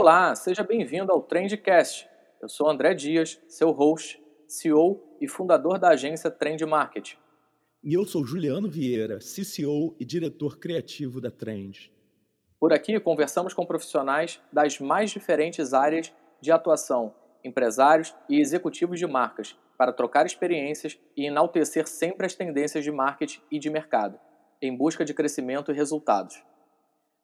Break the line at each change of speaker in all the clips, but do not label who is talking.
Olá, seja bem-vindo ao Trendcast. Eu sou André Dias, seu host, CEO e fundador da agência Trend Market.
E eu sou Juliano Vieira, CCO e diretor criativo da Trend.
Por aqui conversamos com profissionais das mais diferentes áreas de atuação, empresários e executivos de marcas, para trocar experiências e enaltecer sempre as tendências de marketing e de mercado, em busca de crescimento e resultados.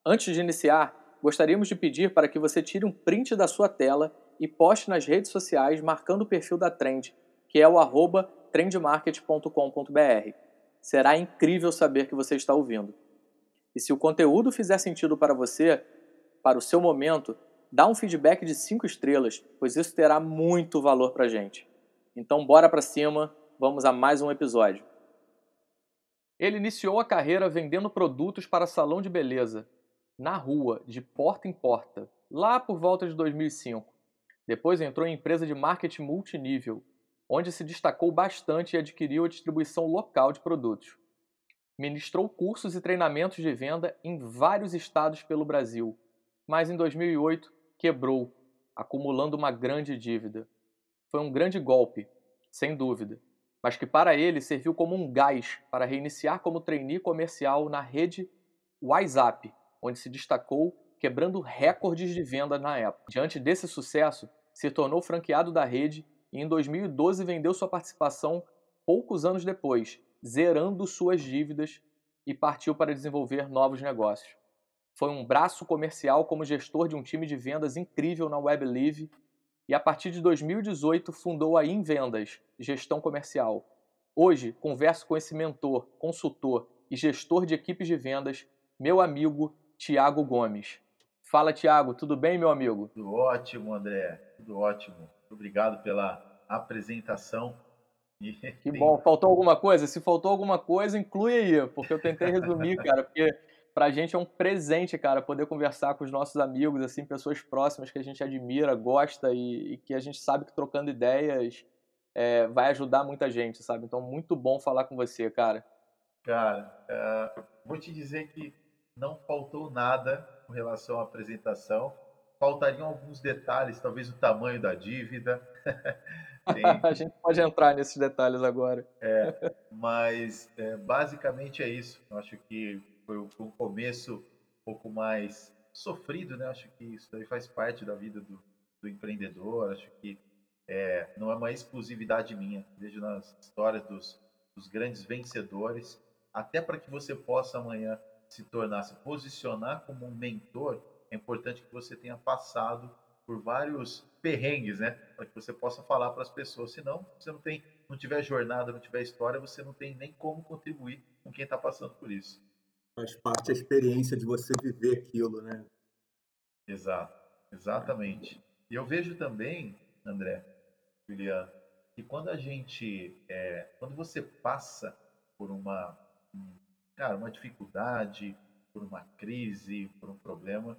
Antes de iniciar, gostaríamos de pedir para que você tire um print da sua tela e poste nas redes sociais marcando o perfil da Trend, que é o arroba trendmarket.com.br. Será incrível saber que você está ouvindo. E se o conteúdo fizer sentido para você, para o seu momento, dá um feedback de 5 estrelas, pois isso terá muito valor para a gente. Então bora para cima, vamos a mais um episódio. Ele iniciou a carreira vendendo produtos para salão de beleza, na rua, de porta em porta, lá por volta de 2005. Depois entrou em empresa de marketing multinível, onde se destacou bastante e adquiriu a distribuição local de produtos. Ministrou cursos e treinamentos de venda em vários estados pelo Brasil, mas em 2008 quebrou, acumulando uma grande dívida. Foi um grande golpe, sem dúvida, mas que para ele serviu como um gás para reiniciar como trainee comercial na rede WhatsApp, onde se destacou quebrando recordes de venda na época. Diante desse sucesso, se tornou franqueado da rede e em 2012 vendeu sua participação poucos anos depois, zerando suas dívidas e partiu para desenvolver novos negócios. Foi um braço comercial como gestor de um time de vendas incrível na WebLive e a partir de 2018 fundou a Invendas, gestão comercial. Hoje converso com esse mentor, consultor e gestor de equipes de vendas, meu amigo Tiago Gomes. Fala, Tiago, tudo bem, meu amigo?
Tudo ótimo, André. Tudo ótimo. Obrigado pela apresentação.
Que bom. Faltou alguma coisa? Se faltou alguma coisa, inclui aí, porque eu tentei resumir, cara, porque pra gente é um presente, cara, poder conversar com os nossos amigos, assim, pessoas próximas que a gente admira, gosta e, e que a gente sabe que trocando ideias é, vai ajudar muita gente, sabe? Então, muito bom falar com você, cara.
Cara, uh, vou te dizer que não faltou nada com relação à apresentação. Faltariam alguns detalhes, talvez o tamanho da dívida.
Tem... a gente pode entrar nesses detalhes agora.
É, mas é, basicamente é isso. Eu acho que foi um começo um pouco mais sofrido, né? Acho que isso daí faz parte da vida do, do empreendedor. Acho que é, não é uma exclusividade minha. Vejo nas histórias dos, dos grandes vencedores, até para que você possa amanhã se tornar, se posicionar como um mentor, é importante que você tenha passado por vários perrengues, né? Para que você possa falar para as pessoas. Senão, se você não tem, não tiver jornada, não tiver história, você não tem nem como contribuir com quem está passando por isso.
Faz parte da experiência de você viver aquilo, né?
Exato, exatamente. E eu vejo também, André, Juliano, que quando a gente, é, quando você passa por uma, cara, uma dificuldade, por uma crise, por um problema,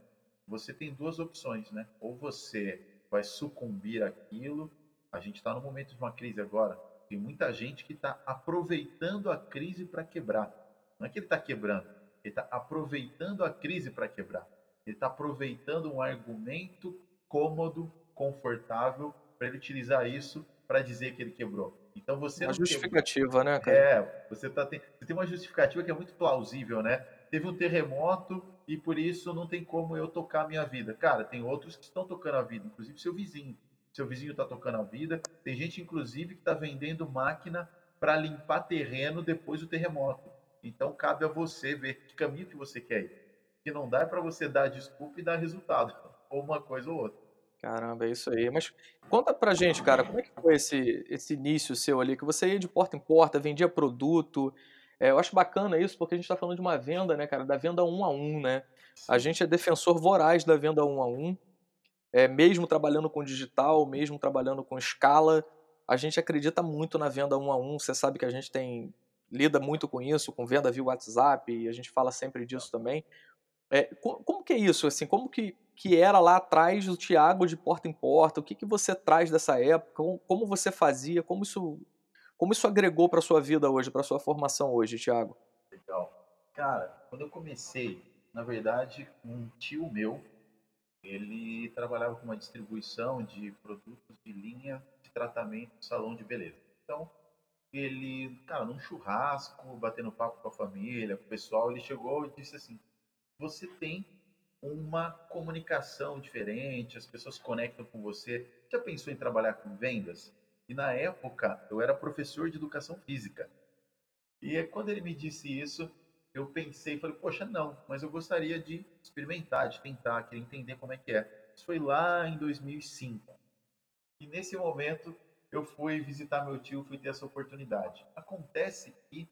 você tem duas opções, né? Ou você vai sucumbir àquilo. A gente está no momento de uma crise agora. Tem muita gente que está aproveitando a crise para quebrar. Não é que ele está quebrando, ele está aproveitando a crise para quebrar. Ele está aproveitando um argumento cômodo, confortável, para ele utilizar isso para dizer que ele quebrou. Então você
uma justificativa, quebrou. né?
Cara? É, você, tá, tem, você tem uma justificativa que é muito plausível, né? Teve um terremoto e por isso não tem como eu tocar a minha vida. Cara, tem outros que estão tocando a vida, inclusive seu vizinho. Seu vizinho está tocando a vida. Tem gente, inclusive, que está vendendo máquina para limpar terreno depois do terremoto. Então cabe a você ver que caminho que você quer ir. Que não dá para você dar desculpa e dar resultado, ou uma coisa ou outra.
Caramba, é isso aí. Mas conta pra gente, cara, como é que foi esse, esse início seu ali? Que você ia de porta em porta, vendia produto. É, eu acho bacana isso, porque a gente está falando de uma venda, né, cara, da venda um a um, né? A gente é defensor voraz da venda um a um. É, mesmo trabalhando com digital, mesmo trabalhando com escala, a gente acredita muito na venda um a um. Você sabe que a gente tem lida muito com isso, com venda via WhatsApp, e a gente fala sempre disso também. É, como que é isso? Assim, como que, que era lá atrás do Tiago de porta em porta? O que, que você traz dessa época? Como, você fazia? Como isso, como isso agregou para sua vida hoje, para sua formação hoje, Tiago?
Legal. Cara, quando eu comecei, na verdade, um tio meu, ele trabalhava com uma distribuição de produtos de linha de tratamento salão de beleza. Então, ele, cara, num churrasco, batendo papo com a família, com o pessoal, ele chegou e disse assim: você tem uma comunicação diferente, as pessoas conectam com você. Já pensou em trabalhar com vendas? E na época eu era professor de educação física. E quando ele me disse isso, eu pensei falei, poxa, não, mas eu gostaria de experimentar, de tentar, queria entender como é que é. Isso foi lá em 2005. E nesse momento eu fui visitar meu tio, fui ter essa oportunidade. Acontece que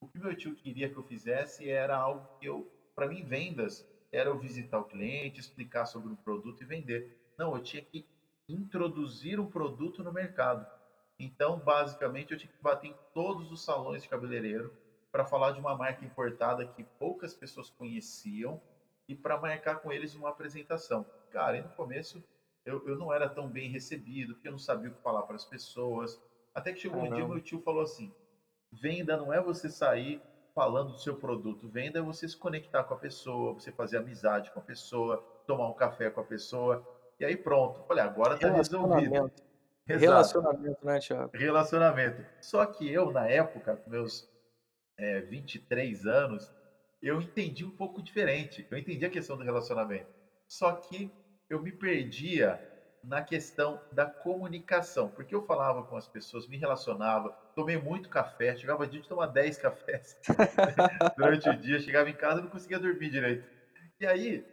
o que meu tio queria que eu fizesse era algo que eu, para mim, vendas era eu visitar o cliente, explicar sobre o produto e vender. Não, eu tinha que introduzir o produto no mercado. Então, basicamente, eu tinha que bater em todos os salões de cabeleireiro para falar de uma marca importada que poucas pessoas conheciam e para marcar com eles uma apresentação. Cara, e no começo eu, eu não era tão bem recebido, porque eu não sabia o que falar para as pessoas. Até que chegou Caramba. um dia meu tio falou assim: venda não é você sair falando do seu produto, venda é você se conectar com a pessoa, você fazer amizade com a pessoa, tomar um café com a pessoa. E aí pronto. Falei, agora está resolvido.
Exato. Relacionamento, né, Thiago?
Relacionamento. Só que eu, na época, com meus é, 23 anos, eu entendi um pouco diferente. Eu entendi a questão do relacionamento. Só que eu me perdia na questão da comunicação, porque eu falava com as pessoas, me relacionava, tomei muito café, chegava dia de tomar 10 cafés durante o dia, chegava em casa não conseguia dormir direito. E aí,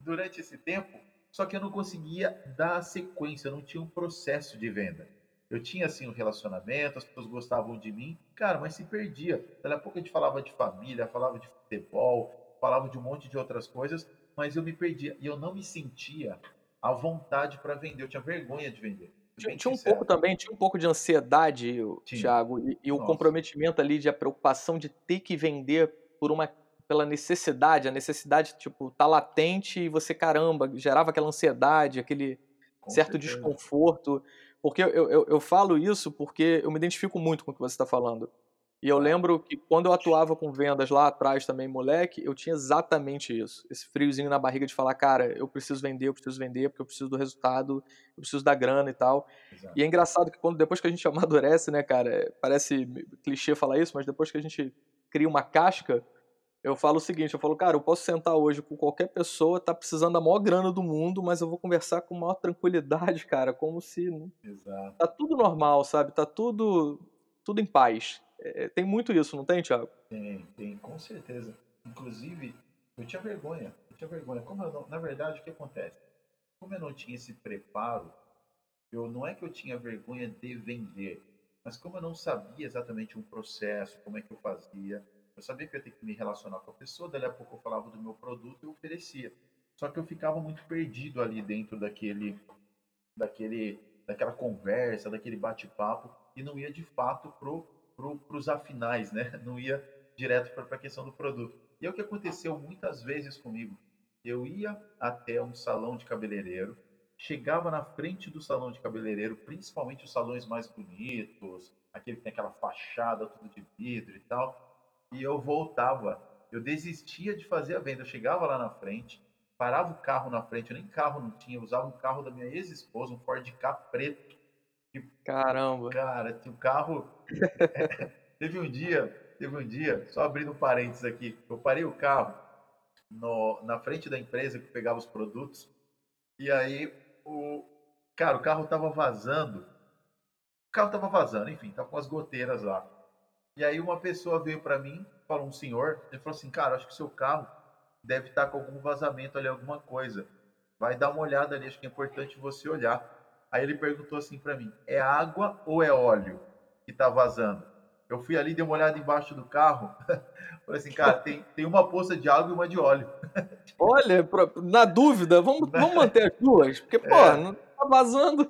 durante esse tempo, só que eu não conseguia dar a sequência, não tinha um processo de venda. Eu tinha assim um relacionamento, as pessoas gostavam de mim, cara, mas se perdia. Daqui a pouco a gente falava de família, falava de futebol, falava de um monte de outras coisas, mas eu me perdia e eu não me sentia à vontade para vender. Eu tinha vergonha de vender.
Tinha, tinha um pouco também, tinha um pouco de ansiedade, tinha. Thiago, e, e o comprometimento ali de a preocupação de ter que vender por uma pela necessidade, a necessidade, tipo, tá latente e você, caramba, gerava aquela ansiedade, aquele com certo certeza. desconforto. Porque eu, eu, eu falo isso porque eu me identifico muito com o que você está falando. E eu lembro que quando eu atuava com vendas lá atrás também, moleque, eu tinha exatamente isso. Esse friozinho na barriga de falar, cara, eu preciso vender, eu preciso vender, porque eu preciso do resultado, eu preciso da grana e tal. Exato. E é engraçado que quando depois que a gente amadurece, né, cara, parece clichê falar isso, mas depois que a gente cria uma casca, eu falo o seguinte, eu falo, cara, eu posso sentar hoje com qualquer pessoa, tá precisando da maior grana do mundo, mas eu vou conversar com maior tranquilidade, cara, como se
Exato.
tá tudo normal, sabe? Tá tudo tudo em paz. É, tem muito isso, não tem, Thiago?
Tem, tem, com certeza. Inclusive, eu tinha vergonha, eu tinha vergonha. Como não, na verdade, o que acontece? Como eu não tinha esse preparo, eu não é que eu tinha vergonha de vender, mas como eu não sabia exatamente um processo, como é que eu fazia, eu sabia que eu ia ter que me relacionar com a pessoa, daí a pouco eu falava do meu produto e oferecia. Só que eu ficava muito perdido ali dentro daquele, daquele, daquela conversa, daquele bate-papo e não ia de fato pro, pro, pros afinais, né? Não ia direto para a questão do produto. E é o que aconteceu muitas vezes comigo. Eu ia até um salão de cabeleireiro, chegava na frente do salão de cabeleireiro, principalmente os salões mais bonitos, aquele que tem aquela fachada tudo de vidro e tal e eu voltava. Eu desistia de fazer a venda. Eu chegava lá na frente, parava o carro na frente, eu nem carro não tinha, eu usava um carro da minha ex-esposa, um Ford K preto.
Caramba!
Cara, tinha um carro. teve um dia, teve um dia, só abrindo um parênteses aqui, eu parei o carro no, na frente da empresa que pegava os produtos, e aí o. Cara, o carro tava vazando. O carro tava vazando, enfim, tava com as goteiras lá. E aí uma pessoa veio para mim, falou um senhor, ele falou assim, cara, acho que seu carro deve estar tá com algum vazamento ali, alguma coisa. Vai dar uma olhada ali, acho que é importante você olhar. Aí ele perguntou assim para mim, é água ou é óleo que está vazando? Eu fui ali, dei uma olhada embaixo do carro. Falei assim, cara, tem, tem uma poça de água e uma de óleo.
Olha, na dúvida, vamos, vamos manter as duas. Porque, pô, é. não, tá vazando.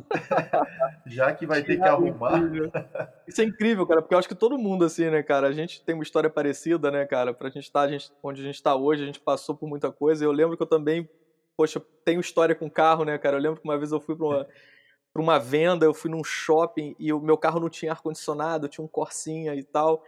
Já que vai ter que arrumar.
Isso é incrível, cara, porque eu acho que todo mundo, assim, né, cara, a gente tem uma história parecida, né, cara, pra gente estar tá, a gente, onde a gente tá hoje, a gente passou por muita coisa. Eu lembro que eu também, poxa, tenho história com carro, né, cara. Eu lembro que uma vez eu fui pra uma, pra uma venda, eu fui num shopping e o meu carro não tinha ar-condicionado, tinha um Corsinha e tal.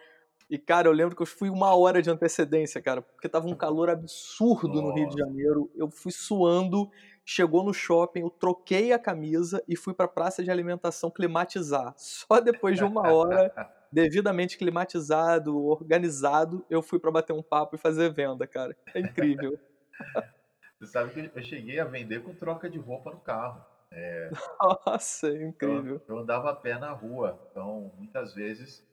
E, cara, eu lembro que eu fui uma hora de antecedência, cara, porque tava um calor absurdo Nossa. no Rio de Janeiro. Eu fui suando chegou no shopping, eu troquei a camisa e fui para a praça de alimentação climatizar. Só depois de uma hora, devidamente climatizado, organizado, eu fui para bater um papo e fazer venda, cara. É incrível.
Você sabe que eu cheguei a vender com troca de roupa no carro.
É... Nossa, é incrível.
Eu, eu andava a pé na rua, então muitas vezes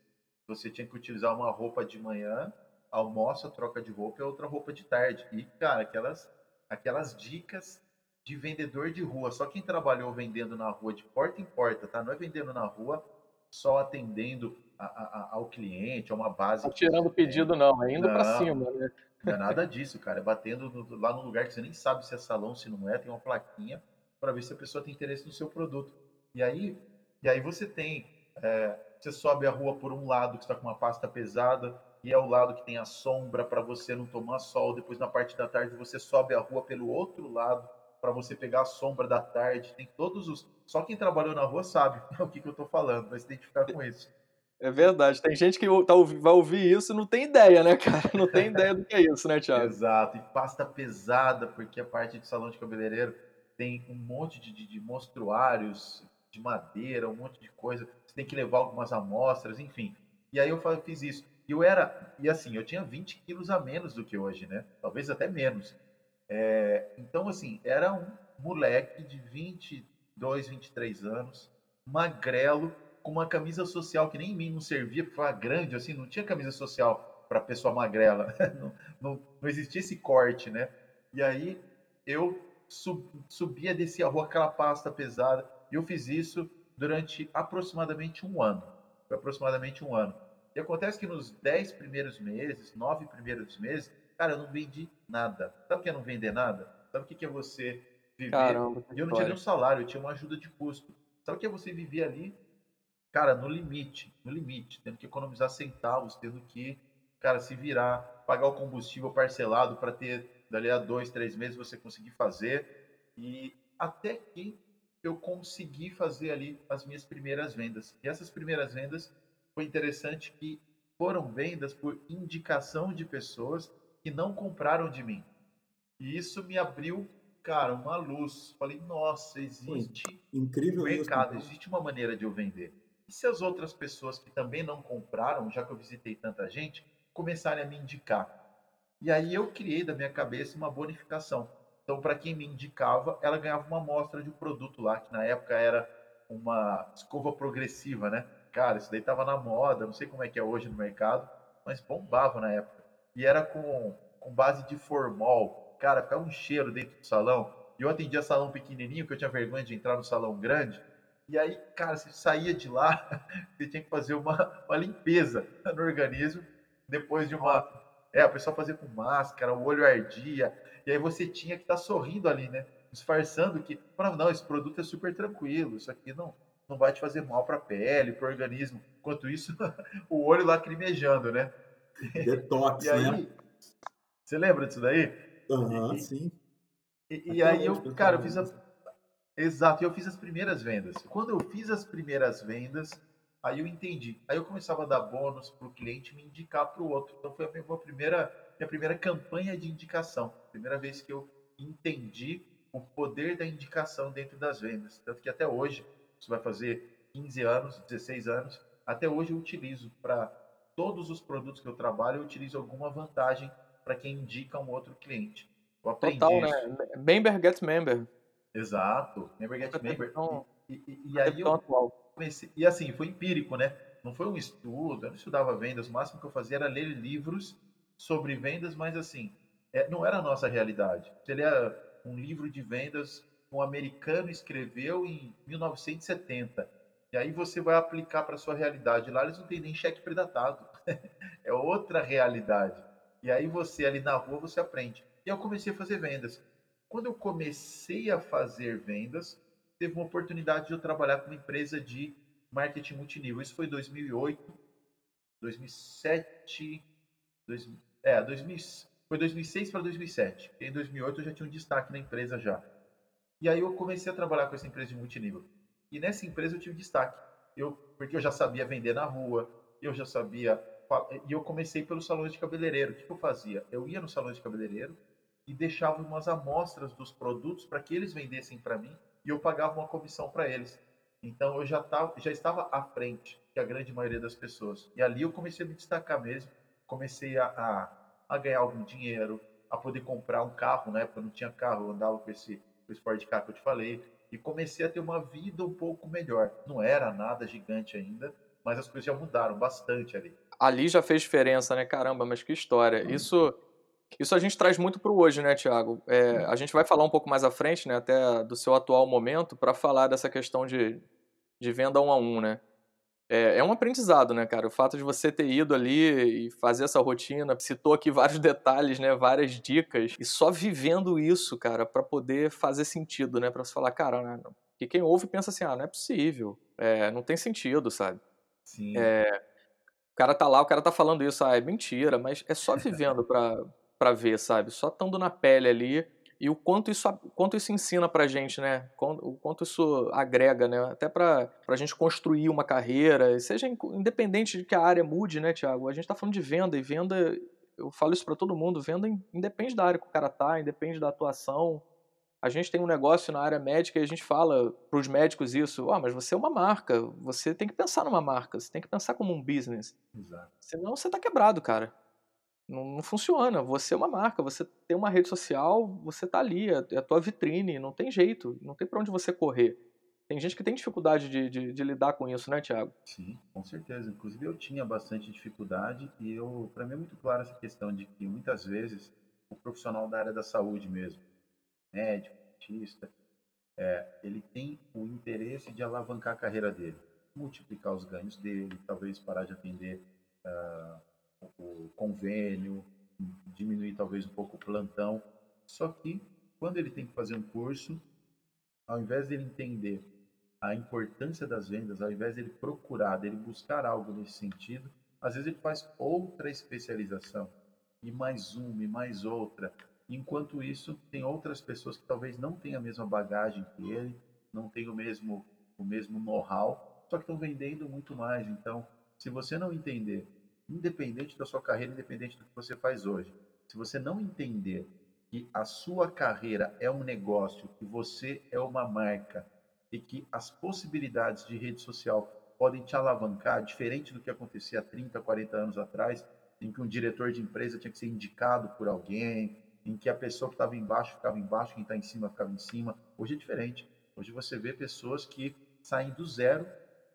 você tinha que utilizar uma roupa de manhã, almoço, troca de roupa e outra roupa de tarde. E, cara, aquelas, aquelas dicas de vendedor de rua. Só quem trabalhou vendendo na rua de porta em porta, tá? Não é vendendo na rua, só atendendo a, a, ao cliente, a uma base.
Não tirando pedido, não, é indo para cima, né?
Não é nada disso, cara. É batendo no, lá no lugar que você nem sabe se é salão, se não é, tem uma plaquinha para ver se a pessoa tem interesse no seu produto. E aí, e aí você tem, é, você sobe a rua por um lado que está com uma pasta pesada e é o lado que tem a sombra para você não tomar sol. Depois na parte da tarde você sobe a rua pelo outro lado para você pegar a sombra da tarde. Tem todos os. Só quem trabalhou na rua sabe o que, que eu estou falando, vai se identificar com isso.
É verdade. Tem gente que tá, vai ouvir isso e não tem ideia, né, cara? Não tem ideia do que é isso, né, Thiago?
Exato. E pasta pesada, porque a parte de salão de cabeleireiro tem um monte de, de, de monstruários de madeira, um monte de coisa. Você tem que levar algumas amostras, enfim. E aí eu fiz isso. E eu era, e assim, eu tinha 20 quilos a menos do que hoje, né? Talvez até menos. É, então, assim, era um moleque de 22, 23 anos, magrelo, com uma camisa social que nem em mim não servia, porque foi grande, assim, não tinha camisa social para pessoa magrela. Não, não, não existia esse corte, né? E aí eu sub, subia, descia a rua, aquela pasta pesada. E eu fiz isso durante aproximadamente um ano. Foi aproximadamente um ano. E acontece que nos dez primeiros meses, nove primeiros meses, cara, eu não vendi nada. Sabe o que é não vender nada? Sabe o que é você viver?
Caramba,
e eu não tinha nenhum salário, eu tinha uma ajuda de custo. Sabe o que é você viver ali, cara, no limite, no limite, tendo que economizar centavos, tendo que, cara, se virar, pagar o combustível parcelado para ter dali a dois, três meses você conseguir fazer. E até que eu consegui fazer ali as minhas primeiras vendas. E essas primeiras vendas foi interessante que foram vendas por indicação de pessoas que não compraram de mim. E isso me abriu, cara, uma luz. Falei, nossa, existe
Incrível
um mercado, isso, existe uma maneira de eu vender. E se as outras pessoas que também não compraram, já que eu visitei tanta gente, começarem a me indicar? E aí eu criei da minha cabeça uma bonificação. Então, para quem me indicava, ela ganhava uma amostra de um produto lá, que na época era uma escova progressiva, né? Cara, isso daí tava na moda, não sei como é que é hoje no mercado, mas bombava na época. E era com, com base de formol. Cara, ficava um cheiro dentro do salão. E eu atendia salão pequenininho, que eu tinha vergonha de entrar no salão grande. E aí, cara, você saía de lá, você tinha que fazer uma, uma limpeza no organismo depois de uma, é, a pessoa fazia com máscara, o olho ardia, e aí você tinha que estar tá sorrindo ali, né? Disfarçando que, não, esse produto é super tranquilo, isso aqui não, não vai te fazer mal para a pele, para o organismo. Enquanto isso, o olho lacrimejando, né?
Detox, aí, né?
Você lembra disso daí?
Aham, uhum, sim.
E, e aí eu, cara, eu fiz as. Exato, eu fiz as primeiras vendas. Quando eu fiz as primeiras vendas, Aí eu entendi. Aí eu começava a dar bônus para o cliente me indicar para o outro. Então foi a minha primeira, minha primeira campanha de indicação. Primeira vez que eu entendi o poder da indicação dentro das vendas. Tanto que até hoje, isso vai fazer 15 anos, 16 anos, até hoje eu utilizo para todos os produtos que eu trabalho, eu utilizo alguma vantagem para quem indica um outro cliente. Eu
aprendi Total, isso. né? Member gets member.
Exato. Member gets member. E, e, e aí eu, atual comecei, e assim, foi empírico, né? Não foi um estudo, eu não estudava vendas, o máximo que eu fazia era ler livros sobre vendas, mas assim, é, não era a nossa realidade. Seria um livro de vendas um americano escreveu em 1970. E aí você vai aplicar para sua realidade. Lá eles não têm nem cheque predatado. é outra realidade. E aí você ali na rua você aprende. E eu comecei a fazer vendas. Quando eu comecei a fazer vendas, teve uma oportunidade de eu trabalhar com uma empresa de marketing multinível. Isso foi 2008, 2007, 2000, é, 2000, foi 2006 para 2007. Em 2008 eu já tinha um destaque na empresa já. E aí eu comecei a trabalhar com essa empresa de multinível. E nessa empresa eu tive destaque. Eu, porque eu já sabia vender na rua, eu já sabia. E eu comecei pelos salões de cabeleireiro. O que eu fazia? Eu ia nos salões de cabeleireiro, e deixava umas amostras dos produtos para que eles vendessem para mim e eu pagava uma comissão para eles. Então eu já, tava, já estava à frente que a grande maioria das pessoas. E ali eu comecei a me destacar mesmo, comecei a, a, a ganhar algum dinheiro, a poder comprar um carro, na época eu não tinha carro, eu andava com esse, com esse Ford Ka que eu te falei, e comecei a ter uma vida um pouco melhor. Não era nada gigante ainda, mas as coisas já mudaram bastante ali.
Ali já fez diferença, né? Caramba, mas que história. Isso isso a gente traz muito para o hoje, né, Tiago? É, a gente vai falar um pouco mais à frente, né, até do seu atual momento, para falar dessa questão de, de venda um a um, né? É, é, um aprendizado, né, cara? O fato de você ter ido ali e fazer essa rotina, citou aqui vários detalhes, né, várias dicas, e só vivendo isso, cara, para poder fazer sentido, né, para você falar, cara, né, que quem ouve pensa assim, ah, não é possível, é, não tem sentido, sabe?
Sim.
É, o cara tá lá, o cara tá falando isso, ah, é mentira, mas é só vivendo para para ver, sabe? Só estando na pele ali e o quanto isso, quanto isso ensina pra gente, né? O quanto isso agrega, né? Até pra, pra gente construir uma carreira, seja independente de que a área mude, né, Tiago? A gente tá falando de venda e venda, eu falo isso para todo mundo, venda independe da área que o cara tá, independe da atuação. A gente tem um negócio na área médica e a gente fala para os médicos isso, ah, mas você é uma marca, você tem que pensar numa marca, você tem que pensar como um business.
Exato.
Senão você tá quebrado, cara. Não, não, funciona. Você é uma marca, você tem uma rede social, você tá ali, é, é a tua vitrine, não tem jeito, não tem para onde você correr. Tem gente que tem dificuldade de, de, de, lidar com isso, né, Tiago?
Sim, com certeza. Inclusive eu tinha bastante dificuldade e eu, para mim é muito clara essa questão de que muitas vezes o profissional da área da saúde mesmo, médico, dentista, é, ele tem o interesse de alavancar a carreira dele, multiplicar os ganhos dele, talvez parar de atender uh, o convênio, diminuir talvez um pouco o plantão. Só que quando ele tem que fazer um curso, ao invés de ele entender a importância das vendas, ao invés de ele procurar, dele buscar algo nesse sentido, às vezes ele faz outra especialização e mais uma e mais outra. Enquanto isso, tem outras pessoas que talvez não tenham a mesma bagagem que ele, não tenham o mesmo o mesmo know-how, só que estão vendendo muito mais. Então, se você não entender independente da sua carreira, independente do que você faz hoje. Se você não entender que a sua carreira é um negócio, que você é uma marca e que as possibilidades de rede social podem te alavancar, diferente do que acontecia há 30, 40 anos atrás, em que um diretor de empresa tinha que ser indicado por alguém, em que a pessoa que estava embaixo ficava embaixo, quem está em cima ficava em cima. Hoje é diferente. Hoje você vê pessoas que saem do zero,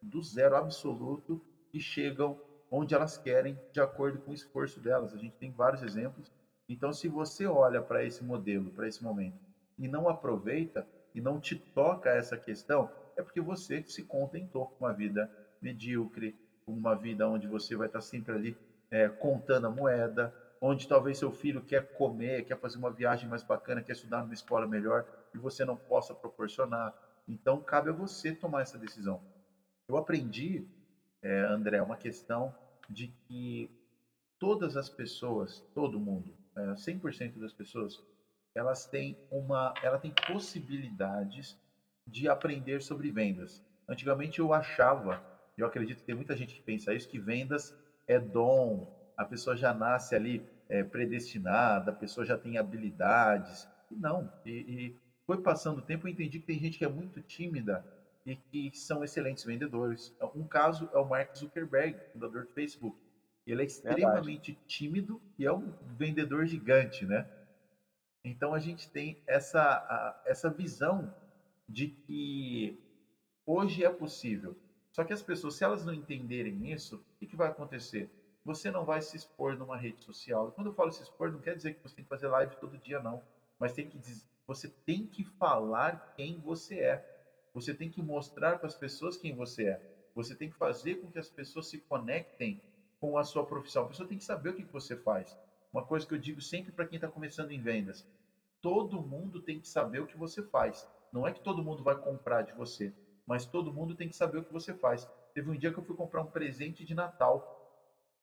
do zero absoluto, e chegam onde elas querem, de acordo com o esforço delas. A gente tem vários exemplos. Então, se você olha para esse modelo, para esse momento, e não aproveita, e não te toca essa questão, é porque você se contentou com uma vida medíocre, com uma vida onde você vai estar sempre ali é, contando a moeda, onde talvez seu filho quer comer, quer fazer uma viagem mais bacana, quer estudar numa escola melhor, e você não possa proporcionar. Então, cabe a você tomar essa decisão. Eu aprendi é, André, uma questão de que todas as pessoas, todo mundo, é, 100% das pessoas, elas têm uma, ela tem possibilidades de aprender sobre vendas. Antigamente eu achava, eu acredito que tem muita gente que pensa isso, que vendas é dom, a pessoa já nasce ali é, predestinada, a pessoa já tem habilidades. E não, e, e foi passando o tempo eu entendi que tem gente que é muito tímida e que são excelentes vendedores. Um caso é o Mark Zuckerberg, fundador do Facebook. Ele é extremamente Verdade. tímido e é um vendedor gigante, né? Então a gente tem essa, a, essa visão de que hoje é possível. Só que as pessoas, se elas não entenderem isso, o que, que vai acontecer? Você não vai se expor numa rede social. E quando eu falo se expor, não quer dizer que você tem que fazer live todo dia, não. Mas tem que você tem que falar quem você é. Você tem que mostrar para as pessoas quem você é. Você tem que fazer com que as pessoas se conectem com a sua profissão. A pessoa tem que saber o que você faz. Uma coisa que eu digo sempre para quem está começando em vendas: todo mundo tem que saber o que você faz. Não é que todo mundo vai comprar de você, mas todo mundo tem que saber o que você faz. Teve um dia que eu fui comprar um presente de Natal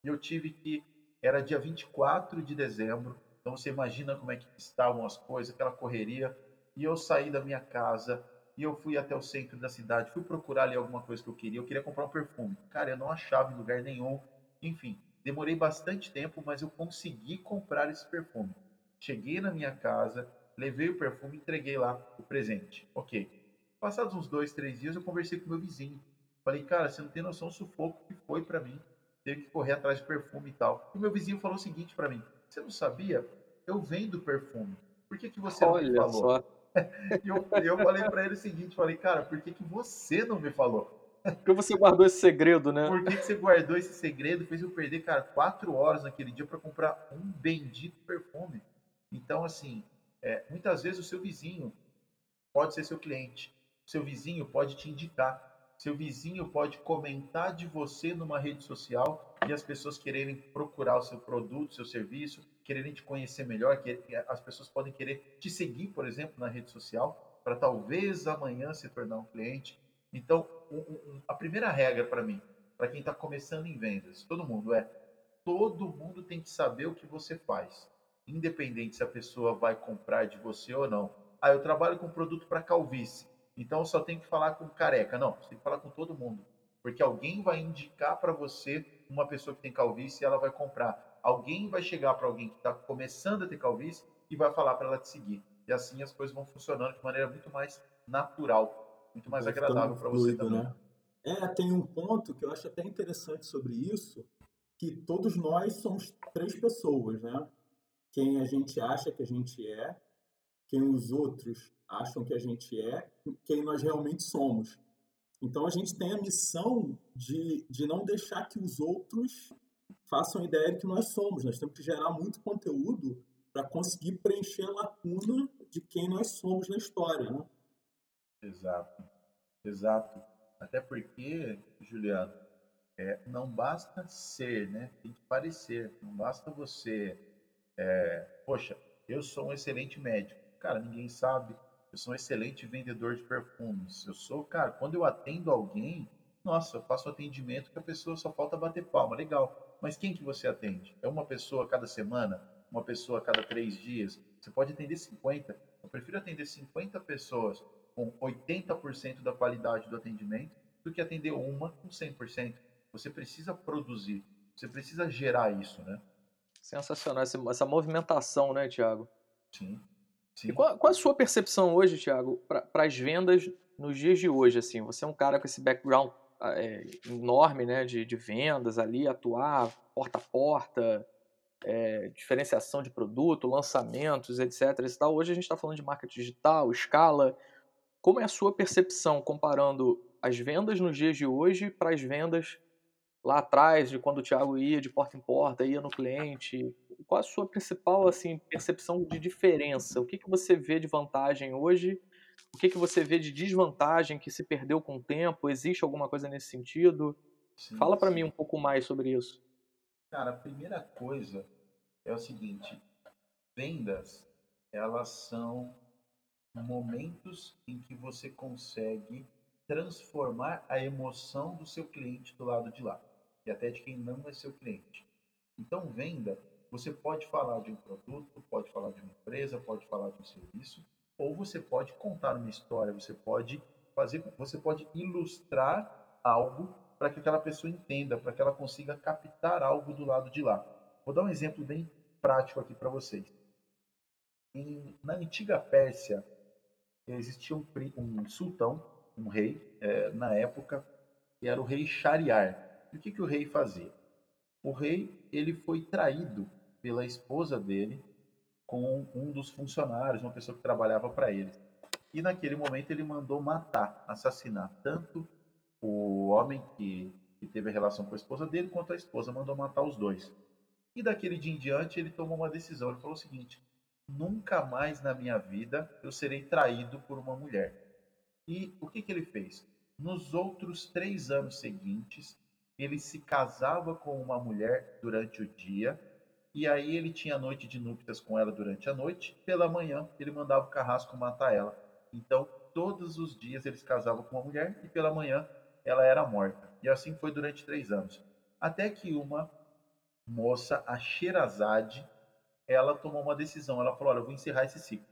e eu tive que. Era dia 24 de dezembro, então você imagina como é que estavam as coisas, aquela correria. E eu saí da minha casa, e eu fui até o centro da cidade, fui procurar ali alguma coisa que eu queria. Eu queria comprar um perfume. Cara, eu não achava em lugar nenhum. Enfim, demorei bastante tempo, mas eu consegui comprar esse perfume. Cheguei na minha casa, levei o perfume, entreguei lá o presente. Ok. Passados uns dois, três dias, eu conversei com meu vizinho. Falei, cara, você não tem noção do sufoco que foi para mim. Teve que correr atrás de perfume e tal. E meu vizinho falou o seguinte para mim: Você não sabia? Eu vendo perfume. Por que, que você
Olha
não me falou?
só.
E eu, eu falei para ele o seguinte: falei, cara, por que, que você não me falou?
Porque você guardou esse segredo, né?
Por que, que você guardou esse segredo? Fez eu perder, cara, quatro horas naquele dia para comprar um bendito perfume. Então, assim, é, muitas vezes o seu vizinho pode ser seu cliente. Seu vizinho pode te indicar. Seu vizinho pode comentar de você numa rede social e as pessoas quererem procurar o seu produto, seu serviço, quererem te conhecer melhor, que as pessoas podem querer te seguir, por exemplo, na rede social, para talvez amanhã se tornar um cliente. Então, a primeira regra para mim, para quem está começando em vendas, todo mundo é: todo mundo tem que saber o que você faz, independente se a pessoa vai comprar de você ou não. Ah, eu trabalho com produto para calvície, então só tem que falar com careca. Não, você tem que falar com todo mundo, porque alguém vai indicar para você uma pessoa que tem calvície e ela vai comprar. Alguém vai chegar para alguém que está começando a ter calvície e vai falar para ela te seguir. E assim as coisas vão funcionando de maneira muito mais natural muito mais agradável para você também. Né?
É, tem um ponto que eu acho até interessante sobre isso, que todos nós somos três pessoas, né? Quem a gente acha que a gente é, quem os outros acham que a gente é, quem nós realmente somos. Então a gente tem a missão de, de não deixar que os outros façam ideia de que nós somos. Nós temos que gerar muito conteúdo para conseguir preencher a lacuna de quem nós somos na história, né?
Exato, exato. Até porque, Juliano, é, não basta ser, né? Tem que parecer. Não basta você, é, poxa, eu sou um excelente médico. Cara, ninguém sabe. Eu sou um excelente vendedor de perfumes. Eu sou, cara, quando eu atendo alguém, nossa, eu faço atendimento que a pessoa só falta bater palma. Legal. Mas quem que você atende? É uma pessoa a cada semana? Uma pessoa a cada três dias? Você pode atender 50. Eu prefiro atender 50 pessoas com 80% da qualidade do atendimento do que atender uma com 100%. Você precisa produzir, você precisa gerar isso, né?
Sensacional essa, essa movimentação, né, Tiago?
Sim. Sim.
E qual, qual, a sua percepção hoje, Tiago, para as vendas nos dias de hoje? Assim, você é um cara com esse background é, enorme, né, de, de, vendas ali, atuar porta a porta, é, diferenciação de produto, lançamentos, etc. E tal. Hoje a gente está falando de marketing digital, escala. Como é a sua percepção comparando as vendas nos dias de hoje para as vendas lá atrás, de quando o Thiago ia de porta em porta, ia no cliente? Qual a sua principal assim, percepção de diferença? O que, que você vê de vantagem hoje? O que, que você vê de desvantagem que se perdeu com o tempo? Existe alguma coisa nesse sentido? Sim, Fala para mim um pouco mais sobre isso.
Cara, a primeira coisa é o seguinte: vendas, elas são momentos em que você consegue transformar a emoção do seu cliente do lado de lá e até de quem não é seu cliente. Então, venda, você pode falar de um produto, pode falar de uma empresa, pode falar de um serviço, ou você pode contar uma história, você pode fazer, você pode ilustrar algo para que aquela pessoa entenda, para que ela consiga captar algo do lado de lá. Vou dar um exemplo bem prático aqui para vocês. Em, na antiga Pérsia, existia um, um sultão, um rei, é, na época, que era o rei Shariar. E o que, que o rei fazia? O rei ele foi traído pela esposa dele com um dos funcionários, uma pessoa que trabalhava para ele. E naquele momento ele mandou matar, assassinar tanto o homem que, que teve a relação com a esposa dele, quanto a esposa mandou matar os dois. E daquele dia em diante ele tomou uma decisão. Ele falou o seguinte: nunca mais na minha vida eu serei traído por uma mulher. E o que, que ele fez? Nos outros três anos seguintes, ele se casava com uma mulher durante o dia, e aí ele tinha noite de núpcias com ela durante a noite, pela manhã ele mandava o carrasco matar ela. Então, todos os dias ele se casava com uma mulher e pela manhã ela era morta. E assim foi durante três anos. Até que uma moça, a Sherazade, ela tomou uma decisão. Ela falou: Olha, eu vou encerrar esse ciclo.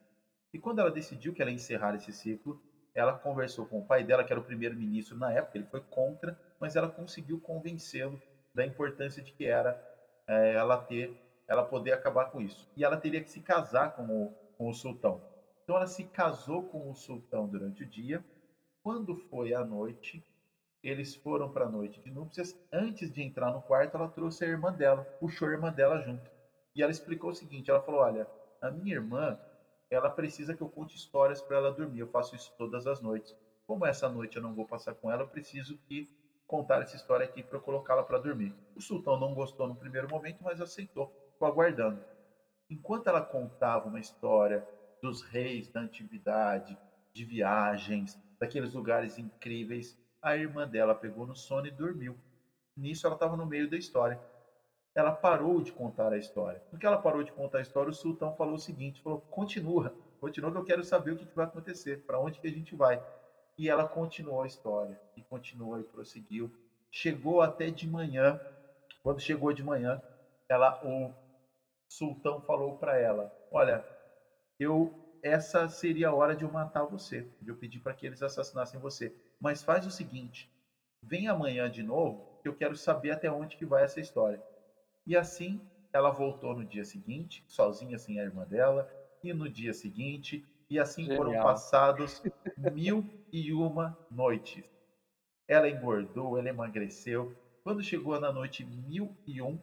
E quando ela decidiu que ela ia encerrar esse ciclo, ela conversou com o pai dela, que era o primeiro-ministro na época, ele foi contra, mas ela conseguiu convencê-lo da importância de que era é, ela ter ela poder acabar com isso. E ela teria que se casar com o, com o sultão. Então ela se casou com o sultão durante o dia. Quando foi à noite, eles foram para a noite de núpcias. Antes de entrar no quarto, ela trouxe a irmã dela, puxou a irmã dela junto. E ela explicou o seguinte: ela falou, olha, a minha irmã, ela precisa que eu conte histórias para ela dormir. Eu faço isso todas as noites. Como essa noite eu não vou passar com ela, eu preciso que contar essa história aqui para eu colocá-la para dormir. O sultão não gostou no primeiro momento, mas aceitou, ficou aguardando. Enquanto ela contava uma história dos reis da antiguidade, de viagens, daqueles lugares incríveis, a irmã dela pegou no sono e dormiu. Nisso ela estava no meio da história. Ela parou de contar a história. No que ela parou de contar a história, o sultão falou o seguinte: falou, continua, continua que eu quero saber o que, que vai acontecer, para onde que a gente vai. E ela continuou a história, e continuou e prosseguiu. Chegou até de manhã. Quando chegou de manhã, ela, o sultão falou para ela: Olha, eu essa seria a hora de eu matar você, de eu pedir para que eles assassinassem você. Mas faz o seguinte: vem amanhã de novo, que eu quero saber até onde que vai essa história. E assim ela voltou no dia seguinte, sozinha sem a irmã dela, e no dia seguinte, e assim Genial. foram passados mil e uma noites. Ela engordou, ela emagreceu. Quando chegou na noite mil e um,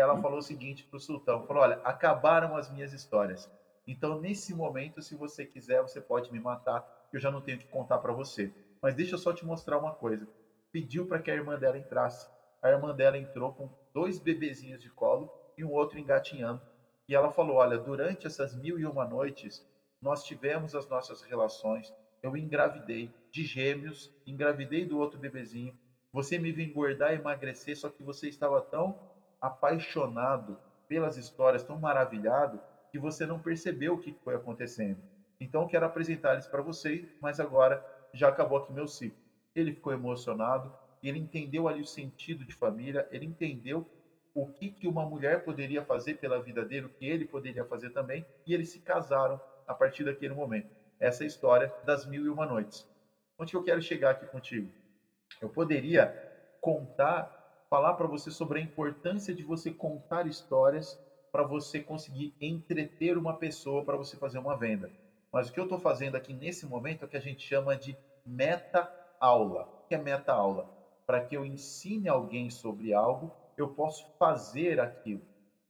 ela hum. falou o seguinte para o sultão: falou, olha, acabaram as minhas histórias. Então, nesse momento, se você quiser, você pode me matar, eu já não tenho que contar para você. Mas deixa eu só te mostrar uma coisa. Pediu para que a irmã dela entrasse. A irmã dela entrou com dois bebezinhos de colo e um outro engatinhando. E ela falou: Olha, durante essas mil e uma noites, nós tivemos as nossas relações. Eu engravidei de gêmeos, engravidei do outro bebezinho. Você me viu engordar e emagrecer, só que você estava tão apaixonado pelas histórias, tão maravilhado, que você não percebeu o que foi acontecendo. Então, quero apresentar eles para vocês, mas agora já acabou aqui meu ciclo. Ele ficou emocionado, ele entendeu ali o sentido de família, ele entendeu o que, que uma mulher poderia fazer pela vida dele, o que ele poderia fazer também, e eles se casaram a partir daquele momento. Essa é a história das mil e uma noites. Onde que eu quero chegar aqui contigo? Eu poderia contar, falar para você sobre a importância de você contar histórias para você conseguir entreter uma pessoa para você fazer uma venda. Mas o que eu estou fazendo aqui nesse momento é o que a gente chama de meta-aula. O que é meta-aula? Para que eu ensine alguém sobre algo, eu posso fazer aquilo.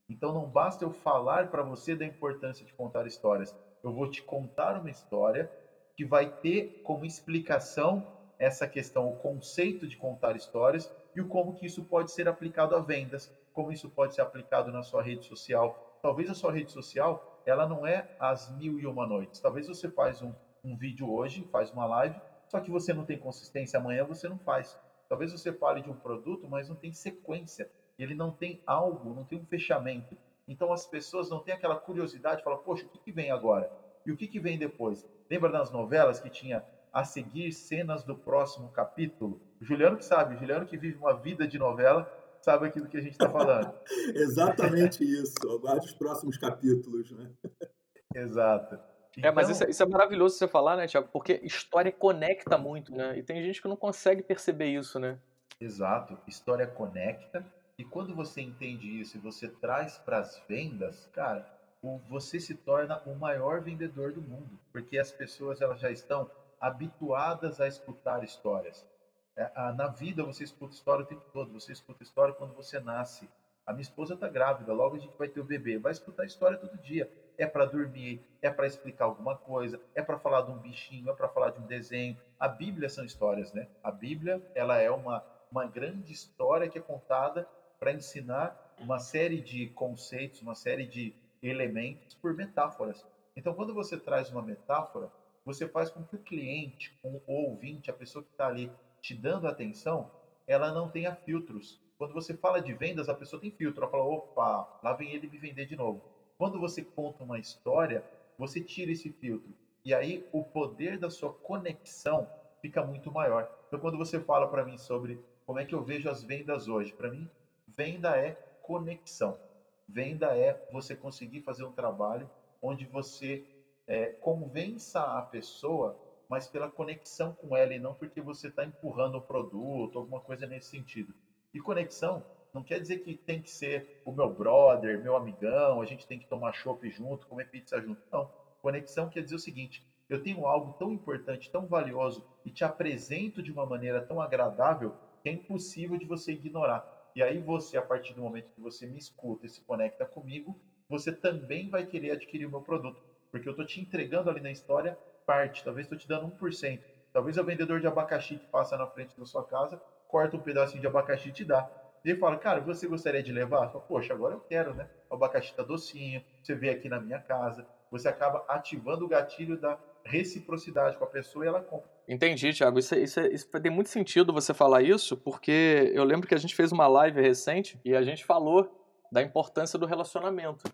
Então não basta eu falar para você da importância de contar histórias. Eu vou te contar uma história que vai ter como explicação essa questão, o conceito de contar histórias e como que isso pode ser aplicado a vendas, como isso pode ser aplicado na sua rede social. Talvez a sua rede social ela não é as mil e uma noites. Talvez você faz um, um vídeo hoje, faz uma live, só que você não tem consistência, amanhã você não faz. Talvez você fale de um produto, mas não tem sequência. Ele não tem algo, não tem um fechamento. Então as pessoas não têm aquela curiosidade, falam, poxa, o que, que vem agora? E o que, que vem depois? Lembra das novelas que tinha a seguir cenas do próximo capítulo? O Juliano que sabe, o Juliano que vive uma vida de novela, sabe aquilo que a gente está falando.
Exatamente isso. Aguarde os próximos capítulos, né?
Exato.
Então... É, mas isso, é, isso, é maravilhoso você falar, né, Tiago? Porque história conecta muito, né? E tem gente que não consegue perceber isso, né?
Exato. História conecta. E quando você entende isso e você traz para as vendas, cara, você se torna o maior vendedor do mundo, porque as pessoas elas já estão habituadas a escutar histórias. É, na vida você escuta história o tempo todo, você escuta história quando você nasce. A minha esposa está grávida, logo a gente vai ter o bebê, vai escutar história todo dia. É para dormir, é para explicar alguma coisa, é para falar de um bichinho, é para falar de um desenho. A Bíblia são histórias, né? A Bíblia ela é uma, uma grande história que é contada para ensinar uma série de conceitos, uma série de elementos por metáforas. Então, quando você traz uma metáfora, você faz com que o cliente, o ouvinte, a pessoa que está ali te dando atenção, ela não tenha filtros. Quando você fala de vendas, a pessoa tem filtro. Ela fala, opa, lá vem ele me vender de novo. Quando você conta uma história, você tira esse filtro. E aí o poder da sua conexão fica muito maior. Então, quando você fala para mim sobre como é que eu vejo as vendas hoje, para mim, venda é conexão. Venda é você conseguir fazer um trabalho onde você é, convença a pessoa mas pela conexão com ela e não porque você está empurrando o produto, alguma coisa nesse sentido. E conexão Não quer dizer que tem que ser o meu brother, meu amigão, a gente tem que tomar chopp junto, comer pizza junto. Não. Conexão quer dizer o seguinte: eu tenho algo tão importante, tão valioso e te apresento de uma maneira tão agradável que é impossível de você ignorar. E aí você, a partir do momento que você me escuta e se conecta comigo, você também vai querer adquirir o meu produto. Porque eu estou te entregando ali na história parte, talvez estou te dando 1%. Talvez o vendedor de abacaxi que passa na frente da sua casa, corta um pedacinho de abacaxi e te dá. E ele fala, cara, você gostaria de levar? Fala, Poxa, agora eu quero, né? O abacaxi está docinho, você vê aqui na minha casa. Você acaba ativando o gatilho da reciprocidade com a pessoa e ela compra.
Entendi, Thiago. Isso, isso, isso tem muito sentido você falar isso, porque eu lembro que a gente fez uma live recente e a gente falou da importância do relacionamento.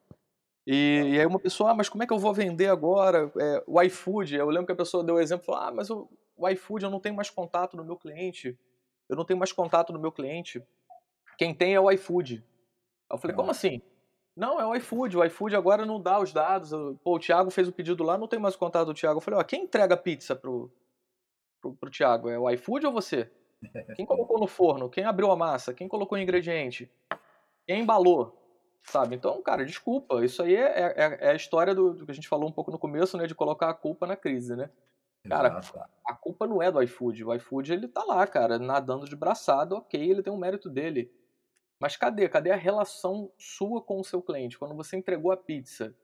E, e aí uma pessoa, ah, mas como é que eu vou vender agora é, o iFood? Eu lembro que a pessoa deu o exemplo, falou, ah, mas o, o iFood eu não tenho mais contato no meu cliente. Eu não tenho mais contato no meu cliente. Quem tem é o iFood. eu falei, como assim? Não, é o iFood. O iFood agora não dá os dados. Pô, o Thiago fez o pedido lá, não tem mais o contato do Thiago. Eu falei, ó, quem entrega pizza pro, pro, pro Thiago? É o iFood ou você? Quem colocou no forno? Quem abriu a massa? Quem colocou o ingrediente? Quem embalou? Sabe? Então, cara, desculpa. Isso aí é, é, é a história do, do, que a gente falou um pouco no começo, né? De colocar a culpa na crise, né? Cara, Exato. a culpa não é do iFood. O iFood, ele tá lá, cara, nadando de braçada, ok, ele tem um mérito dele. Mas cadê? Cadê a relação sua com o seu cliente? Quando você entregou a pizza,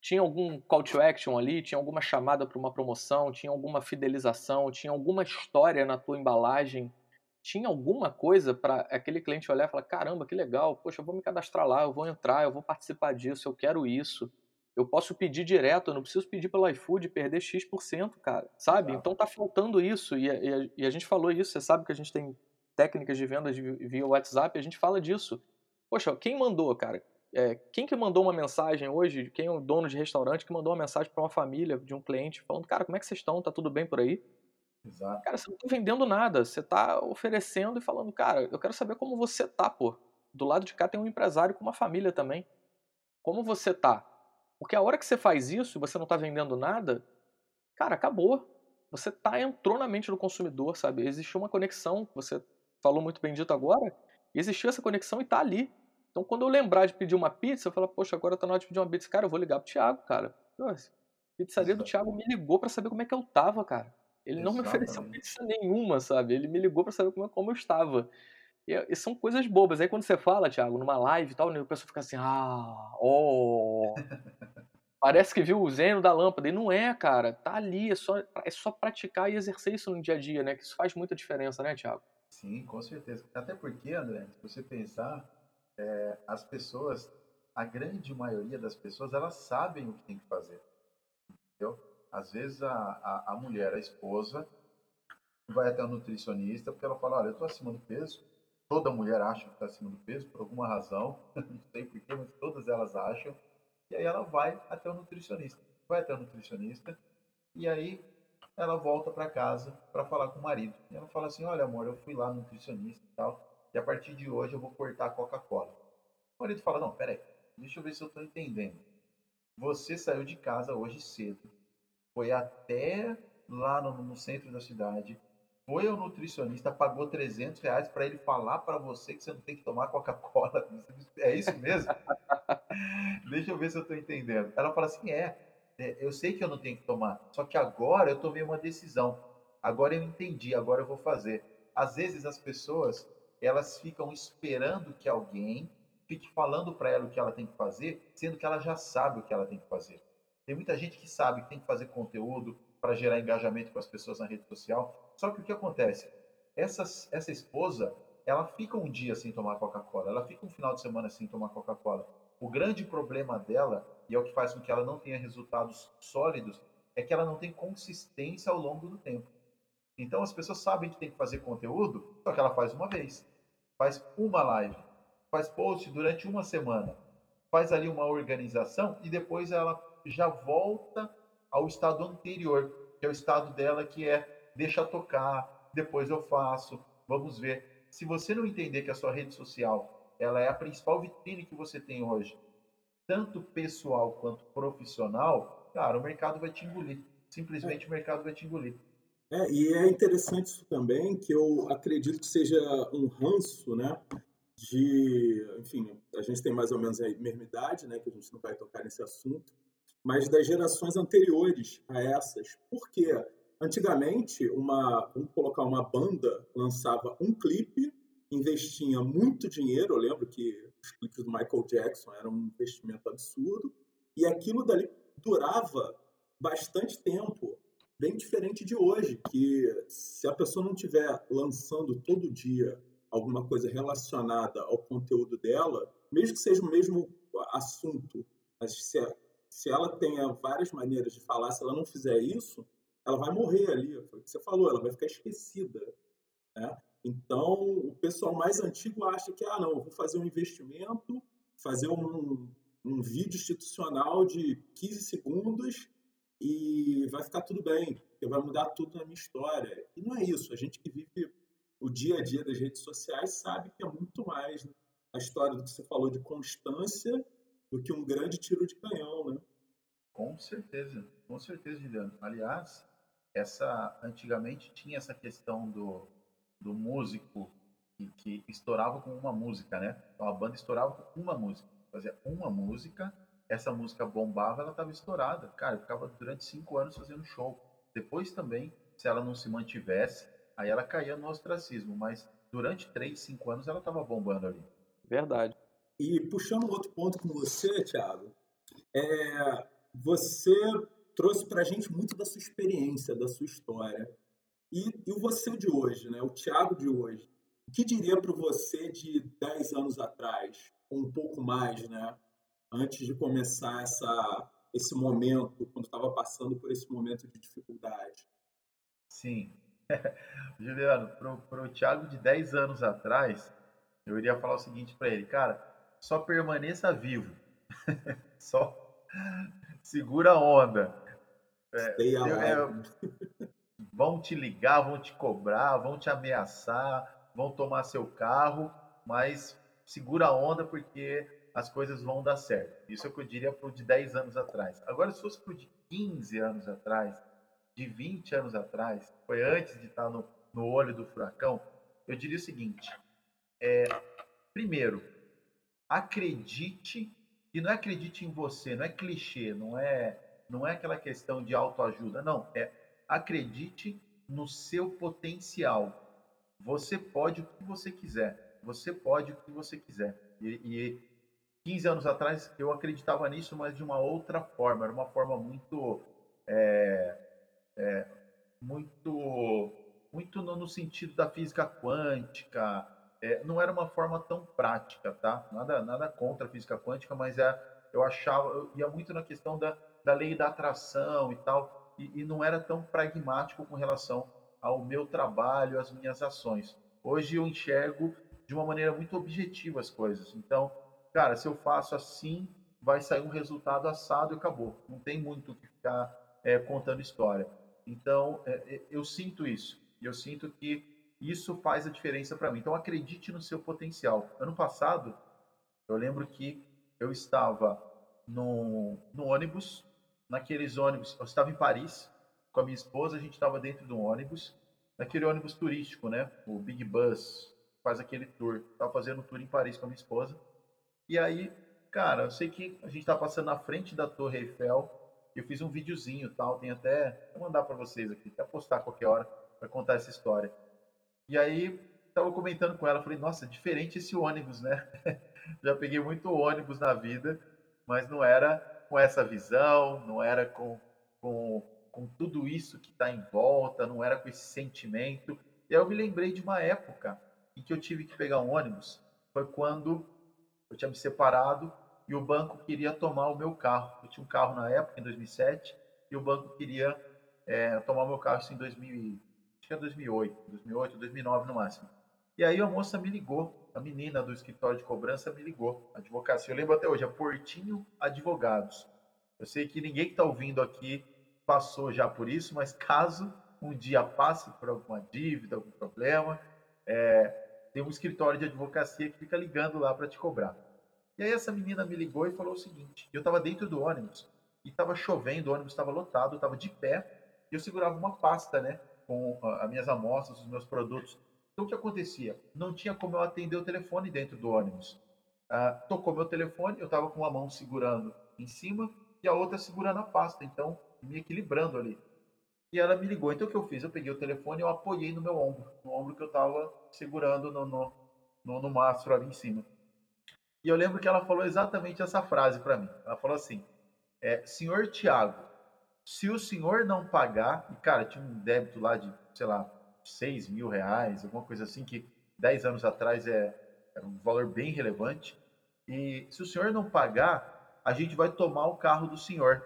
tinha algum call to action ali? Tinha alguma chamada para uma promoção? Tinha alguma fidelização? Tinha alguma história na tua embalagem? Tinha alguma coisa para aquele cliente olhar e falar: caramba, que legal, poxa, eu vou me cadastrar lá, eu vou entrar, eu vou participar disso, eu quero isso. Eu posso pedir direto, eu não preciso pedir pelo iFood e perder X%, cara, sabe? Então tá faltando isso. E a, e a gente falou isso, você sabe que a gente tem técnicas de vendas via WhatsApp, a gente fala disso. Poxa, quem mandou, cara? É, quem que mandou uma mensagem hoje? Quem é o dono de restaurante que mandou uma mensagem para uma família de um cliente falando, cara, como é que vocês estão? Tá tudo bem por aí?
Exato.
Cara, você não tá vendendo nada, você tá oferecendo e falando, cara, eu quero saber como você tá, pô. Do lado de cá tem um empresário com uma família também. Como você tá? Porque a hora que você faz isso e você não tá vendendo nada, cara, acabou. Você tá entrou na mente do consumidor, sabe? Existiu uma conexão, você falou muito bem dito agora, existiu essa conexão e tá ali. Então, quando eu lembrar de pedir uma pizza, eu falo, poxa, agora tá na hora de pedir uma pizza. Cara, eu vou ligar pro Thiago, cara. A pizzaria do Thiago me ligou para saber como é que eu tava, cara. Ele não me ofereceu pizza nenhuma, sabe? Ele me ligou para saber como, como eu estava. E, e, são coisas bobas. Aí quando você fala, Thiago, numa live e tal, né, o pessoal fica assim, ah, oh. Parece que viu o zeno da lâmpada. E não é, cara. Tá ali, é só, é só praticar e exercer isso no dia a dia, né? Que isso faz muita diferença, né, Thiago?
Sim, com certeza. Até porque, André, se você pensar, é, as pessoas, a grande maioria das pessoas, elas sabem o que tem que fazer. Entendeu? Às vezes a, a, a mulher, a esposa, vai até o nutricionista porque ela fala, olha, eu estou acima do peso. Toda mulher acha que está acima do peso, por alguma razão, não sei porquê, mas todas elas acham. E aí ela vai até o nutricionista. Vai até o nutricionista e aí ela volta para casa para falar com o marido. E ela fala assim: Olha, amor, eu fui lá no nutricionista e tal, e a partir de hoje eu vou cortar a Coca-Cola. O marido fala: Não, peraí, deixa eu ver se eu estou entendendo. Você saiu de casa hoje cedo, foi até lá no, no centro da cidade, foi ao nutricionista, pagou 300 reais para ele falar para você que você não tem que tomar Coca-Cola. É isso mesmo? Deixa eu ver se eu estou entendendo. Ela fala assim: é, é, eu sei que eu não tenho que tomar, só que agora eu tomei uma decisão. Agora eu entendi, agora eu vou fazer. Às vezes as pessoas, elas ficam esperando que alguém fique falando para ela o que ela tem que fazer, sendo que ela já sabe o que ela tem que fazer. Tem muita gente que sabe que tem que fazer conteúdo para gerar engajamento com as pessoas na rede social. Só que o que acontece? Essa, essa esposa, ela fica um dia sem tomar Coca-Cola, ela fica um final de semana sem tomar Coca-Cola. O grande problema dela e é o que faz com que ela não tenha resultados sólidos, é que ela não tem consistência ao longo do tempo. Então as pessoas sabem que tem que fazer conteúdo, só que ela faz uma vez. Faz uma live, faz post durante uma semana, faz ali uma organização e depois ela já volta ao estado anterior, que é o estado dela que é deixa tocar, depois eu faço, vamos ver. Se você não entender que a sua rede social ela é a principal vitrine que você tem hoje, tanto pessoal quanto profissional, cara, o mercado vai te engolir. Simplesmente o mercado vai te engolir.
É, e é interessante isso também, que eu acredito que seja um ranço, né? de, enfim, a gente tem mais ou menos a mesma idade, né, que a gente não vai tocar nesse assunto, mas das gerações anteriores a essas. Por quê? Antigamente, uma, vamos colocar uma banda lançava um clipe, investia muito dinheiro, eu lembro que os clipes do Michael Jackson eram um investimento absurdo, e aquilo dali durava bastante tempo, bem diferente de hoje, que se a pessoa não estiver lançando todo dia alguma coisa relacionada ao conteúdo dela, mesmo que seja o mesmo assunto, mas se, se ela tenha várias maneiras de falar, se ela não fizer isso, ela vai morrer ali. Foi o que você falou, ela vai ficar esquecida. Né? Então, o pessoal mais antigo acha que, ah, não, eu vou fazer um investimento, fazer um, um vídeo institucional de 15 segundos e vai ficar tudo bem, porque vai mudar tudo na minha história. E não é isso. A gente que vive o dia a dia das redes sociais sabe que é muito mais né? a história do que você falou de constância do que um grande tiro de canhão, né?
Com certeza, com certeza, Juliano. Aliás, essa antigamente tinha essa questão do, do músico que, que estourava com uma música, né? Então a banda estourava com uma música, fazia uma música, essa música bombava, ela estava estourada. Cara, ficava durante cinco anos fazendo show. Depois também, se ela não se mantivesse, Aí ela caía no ostracismo, mas durante 3, 5 anos ela estava bombando ali.
Verdade.
E puxando outro ponto com você, Thiago, é, você trouxe para a gente muito da sua experiência, da sua história. E, e o você de hoje, né? o Thiago de hoje, o que diria para você de 10 anos atrás, ou um pouco mais, né? antes de começar essa, esse momento, quando estava passando por esse momento de dificuldade?
Sim, Juliano, para o Thiago de 10 anos atrás, eu iria falar o seguinte para ele, cara, só permaneça vivo. só segura a onda. É, é, vão te ligar, vão te cobrar, vão te ameaçar, vão tomar seu carro, mas segura a onda porque as coisas vão dar certo. Isso é o que eu diria para o de 10 anos atrás. Agora, se fosse para o de 15 anos atrás, de 20 anos atrás, foi antes de estar no, no olho do furacão, eu diria o seguinte: é, primeiro, acredite, e não é acredite em você, não é clichê, não é, não é aquela questão de autoajuda, não, é acredite no seu potencial. Você pode o que você quiser, você pode o que você quiser. E, e 15 anos atrás eu acreditava nisso, mas de uma outra forma, era uma forma muito. É, é, muito, muito no, no, sentido da física quântica. É, não era uma forma tão prática, tá? Nada, nada contra a física quântica, mas é, eu achava, eu ia muito na questão da, da lei da atração e tal, e, e não era tão pragmático com relação ao meu trabalho, às minhas ações. Hoje eu enxergo de uma maneira muito objetiva as coisas. Então, cara, se eu faço assim, vai sair um resultado assado e acabou. Não tem muito o que ficar é, contando história. Então, é, é, eu sinto isso. Eu sinto que isso faz a diferença para mim. Então, acredite no seu potencial. Ano passado, eu lembro que eu estava no, no ônibus, naqueles ônibus. Eu estava em Paris com a minha esposa, a gente estava dentro de um ônibus, naquele ônibus turístico, né? O Big Bus, faz aquele tour. Estava fazendo um tour em Paris com a minha esposa. E aí, cara, eu sei que a gente está passando na frente da Torre Eiffel eu fiz um videozinho tal, tem até vou mandar para vocês aqui, até postar qualquer hora para contar essa história. E aí estava comentando com ela, falei, nossa, diferente esse ônibus, né? Já peguei muito ônibus na vida, mas não era com essa visão, não era com, com, com tudo isso que está em volta, não era com esse sentimento. E aí eu me lembrei de uma época em que eu tive que pegar um ônibus, foi quando eu tinha me separado e o banco queria tomar o meu carro. Eu tinha um carro na época, em 2007, e o banco queria é, tomar o meu carro assim, em 2000, acho que é 2008, 2008, 2009 no máximo. E aí a moça me ligou, a menina do escritório de cobrança me ligou, advocacia. Eu lembro até hoje, é Portinho Advogados. Eu sei que ninguém que está ouvindo aqui passou já por isso, mas caso um dia passe por alguma dívida, algum problema, é, tem um escritório de advocacia que fica ligando lá para te cobrar. E aí essa menina me ligou e falou o seguinte: eu estava dentro do ônibus e estava chovendo, o ônibus estava lotado, estava de pé e eu segurava uma pasta, né, com as minhas amostras, os meus produtos. Então, o que acontecia? Não tinha como eu atender o telefone dentro do ônibus. Ah, tocou meu telefone, eu estava com uma mão segurando em cima e a outra segurando a pasta, então me equilibrando ali. E ela me ligou. Então, o que eu fiz? Eu peguei o telefone e eu apoiei no meu ombro, no ombro que eu estava segurando no, no, no, no mastro ali em cima. E eu lembro que ela falou exatamente essa frase para mim. Ela falou assim: é, Senhor Tiago, se o senhor não pagar, e cara, tinha um débito lá de, sei lá, 6 mil reais, alguma coisa assim, que 10 anos atrás é, era um valor bem relevante. E se o senhor não pagar, a gente vai tomar o carro do senhor.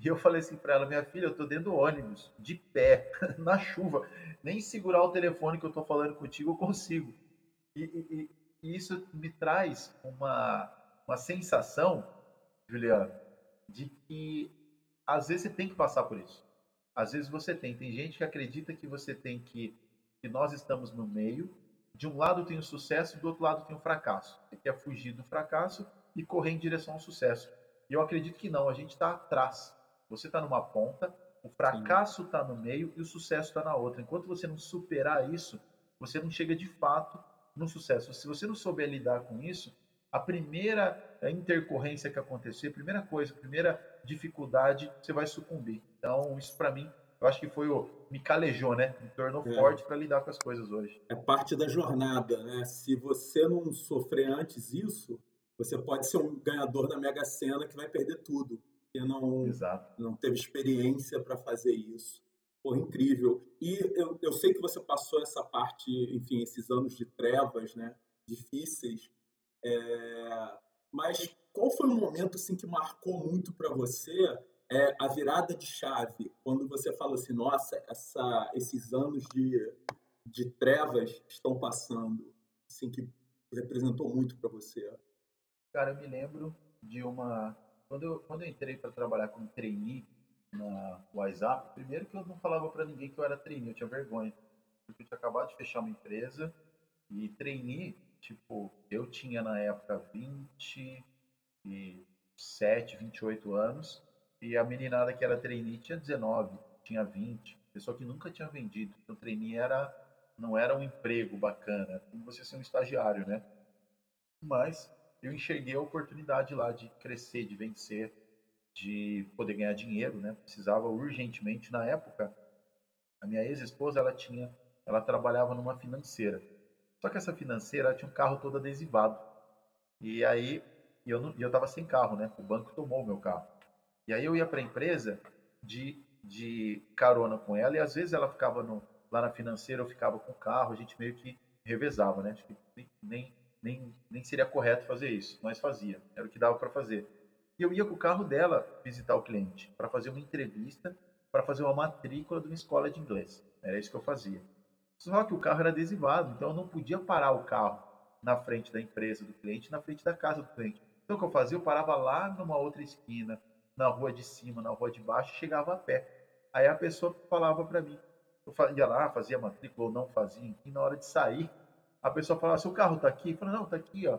E eu falei assim para ela, minha filha, eu tô dentro do ônibus, de pé, na chuva, nem segurar o telefone que eu tô falando contigo eu consigo. E, e, e isso me traz uma, uma sensação, Juliano, de que às vezes você tem que passar por isso. Às vezes você tem. Tem gente que acredita que você tem que. que nós estamos no meio. De um lado tem o sucesso, do outro lado tem o fracasso. Você quer fugir do fracasso e correr em direção ao sucesso. E eu acredito que não, a gente está atrás. Você está numa ponta, o fracasso está no meio e o sucesso está na outra. Enquanto você não superar isso, você não chega de fato no sucesso. Se você não souber lidar com isso, a primeira intercorrência que acontecer, primeira coisa, primeira dificuldade, você vai sucumbir. Então, isso para mim, eu acho que foi o. me calejou, né? Me tornou é. forte para lidar com as coisas hoje.
É parte da jornada, né? Se você não sofrer antes isso, você pode ser um ganhador da Mega Sena que vai perder tudo. Porque não, Exato. não teve experiência para fazer isso. Pô, incrível. E eu, eu sei que você passou essa parte, enfim, esses anos de trevas, né? Difíceis. É... Mas qual foi o momento assim que marcou muito para você é, a virada de chave quando você fala assim, nossa, essa, esses anos de, de trevas estão passando, assim que representou muito para você?
Cara, eu me lembro de uma quando eu, quando eu entrei para trabalhar como trainee na WhatsApp, primeiro que eu não falava para ninguém que eu era trainee, eu tinha vergonha, porque eu tinha acabado de fechar uma empresa e trainee, tipo, eu tinha na época 27, 28 anos e a meninada que era trainee tinha 19, tinha 20, pessoa que nunca tinha vendido. Então, trainee era, não era um emprego bacana, como você ser um estagiário, né? Mas eu enxerguei a oportunidade lá de crescer, de vencer, de poder ganhar dinheiro, né? Precisava urgentemente na época. A minha ex-esposa, ela tinha, ela trabalhava numa financeira. Só que essa financeira tinha um carro todo adesivado. E aí eu não, eu tava sem carro, né? O banco tomou o meu carro. E aí eu ia para a empresa de, de carona com ela e às vezes ela ficava no, lá na financeira, eu ficava com o carro, a gente meio que revezava, né? Acho que nem, nem, nem seria correto fazer isso, mas fazia, era o que dava para fazer. E eu ia com o carro dela visitar o cliente para fazer uma entrevista, para fazer uma matrícula de uma escola de inglês. Era isso que eu fazia. Só que o carro era adesivado, então eu não podia parar o carro na frente da empresa do cliente, na frente da casa do cliente. Então o que eu fazia? Eu parava lá numa outra esquina, na rua de cima, na rua de baixo, chegava a pé. Aí a pessoa falava para mim, eu ia lá, fazia matrícula ou não fazia, e na hora de sair, a pessoa falava, seu carro está aqui? Eu falei, não, está aqui, ó.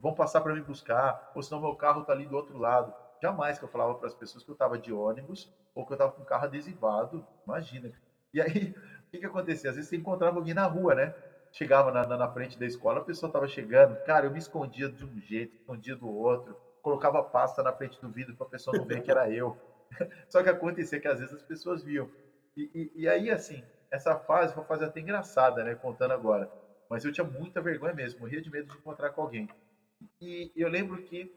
Vão passar para me buscar, ou senão meu carro está ali do outro lado. Jamais que eu falava para as pessoas que eu estava de ônibus ou que eu estava com o carro adesivado. Imagina. E aí, que, que acontecia? Às vezes você encontrava alguém na rua, né? Chegava na, na, na frente da escola, a pessoa estava chegando. Cara, eu me escondia de um jeito, escondia do outro colocava pasta na frente do vidro para a pessoa não ver que era eu. Só que acontecia que às vezes as pessoas viam. E, e, e, aí, assim, essa fase foi uma fase até engraçada, né? Contando agora. Mas eu tinha muita vergonha mesmo, morria de medo de encontrar com alguém. E eu lembro que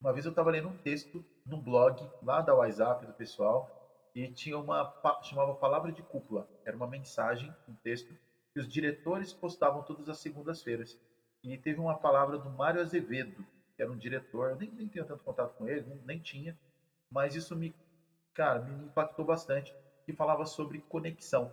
uma vez eu estava lendo um texto num blog lá da WhatsApp do pessoal e tinha uma chamava Palavra de Cúpula. Era uma mensagem, um texto que os diretores postavam todas as segundas-feiras. E teve uma palavra do Mário Azevedo, que era um diretor, eu nem, nem tenho tanto contato com ele, nem, nem tinha, mas isso me, cara, me impactou bastante, que falava sobre conexão.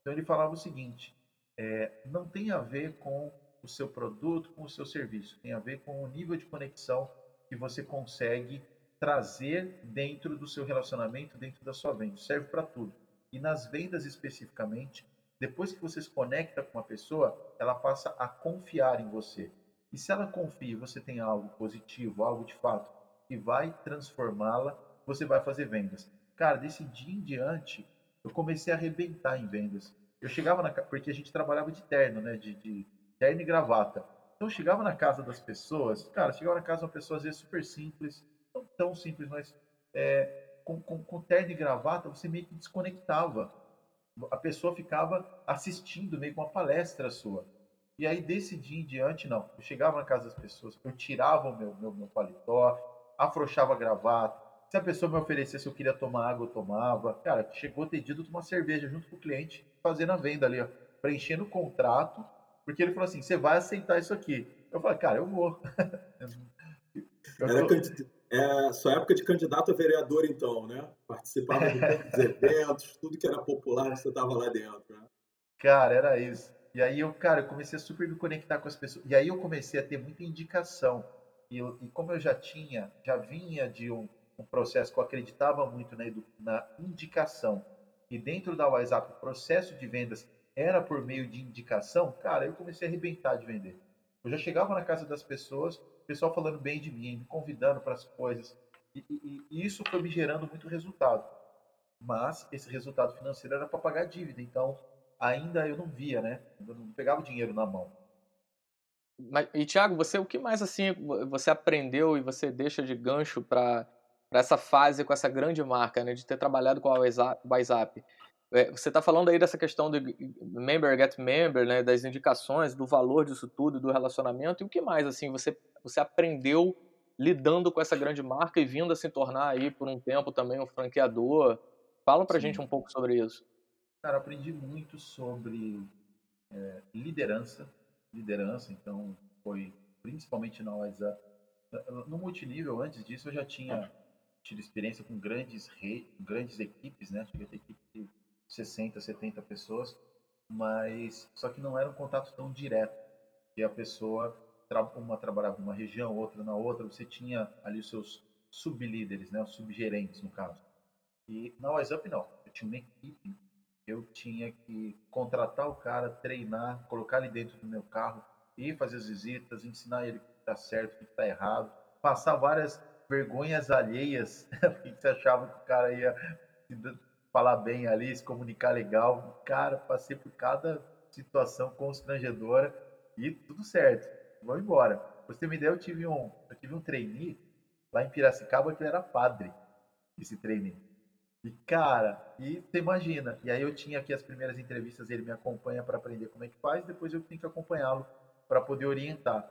Então ele falava o seguinte, é, não tem a ver com o seu produto, com o seu serviço, tem a ver com o nível de conexão que você consegue trazer dentro do seu relacionamento, dentro da sua venda. Serve para tudo. E nas vendas especificamente, depois que você se conecta com uma pessoa, ela passa a confiar em você. E se ela confia você tem algo positivo, algo de fato, que vai transformá-la, você vai fazer vendas. Cara, desse dia em diante, eu comecei a arrebentar em vendas. Eu chegava na porque a gente trabalhava de terno, né? De, de terno e gravata. Então eu chegava na casa das pessoas, cara, chegava na casa de uma pessoa às vezes super simples, tão simples, mas é, com, com, com terno e gravata você meio que desconectava. A pessoa ficava assistindo meio que uma palestra sua. E aí, desse dia em diante, não. Eu chegava na casa das pessoas, eu tirava o meu, meu, meu paletó, afrouxava a gravata. Se a pessoa me oferecesse eu queria tomar água, eu tomava. Cara, chegou a ter dito tomar cerveja junto com o cliente, fazendo a venda ali, ó, preenchendo o contrato, porque ele falou assim: você vai aceitar isso aqui. Eu falei, cara, eu vou.
eu tô... é, sua época de candidato a vereador, então, né? Participava de todos os eventos, tudo que era popular, você estava lá dentro, né?
Cara, era isso. E aí eu, cara, eu comecei a super me conectar com as pessoas. E aí eu comecei a ter muita indicação. E, eu, e como eu já tinha, já vinha de um, um processo que eu acreditava muito na, na indicação, e dentro da WhatsApp o processo de vendas era por meio de indicação, cara, eu comecei a arrebentar de vender. Eu já chegava na casa das pessoas, pessoal falando bem de mim, me convidando para as coisas. E, e, e, isso foi me gerando muito resultado. Mas esse resultado financeiro era para pagar dívida. Então, ainda eu não via, né? Eu não pegava o dinheiro na mão.
Mas, e Thiago, você o que mais assim você aprendeu e você deixa de gancho para essa fase com essa grande marca, né, de ter trabalhado com a WhatsApp? É, você está falando aí dessa questão do member get member, né, das indicações, do valor disso tudo, do relacionamento. E o que mais assim você você aprendeu lidando com essa grande marca e vindo a se tornar aí por um tempo também um franqueador? Fala para gente um pouco sobre isso.
Cara, aprendi muito sobre é, liderança, liderança, então foi principalmente na WhatsApp. No multinível, antes disso, eu já tinha tido experiência com grandes redes, grandes equipes, né? Cheguei a ter equipe 60, 70 pessoas, mas só que não era um contato tão direto, que a pessoa, uma trabalhava numa região, outra na outra, você tinha ali os seus sublíderes, né? Os subgerentes, no caso. E na WhatsApp, não. Eu tinha uma equipe eu tinha que contratar o cara, treinar, colocar ele dentro do meu carro, ir fazer as visitas, ensinar ele o que está certo, o que está errado, passar várias vergonhas alheias, porque você achava que o cara ia falar bem ali, se comunicar legal. Cara, passei por cada situação constrangedora e tudo certo. Vou embora. Pra você ter uma ideia, eu tive um, eu tive um trainee lá em Piracicaba que era padre, esse trainee. E, cara, e você imagina. E aí eu tinha aqui as primeiras entrevistas, ele me acompanha para aprender como é que faz, depois eu tenho que acompanhá-lo para poder orientar.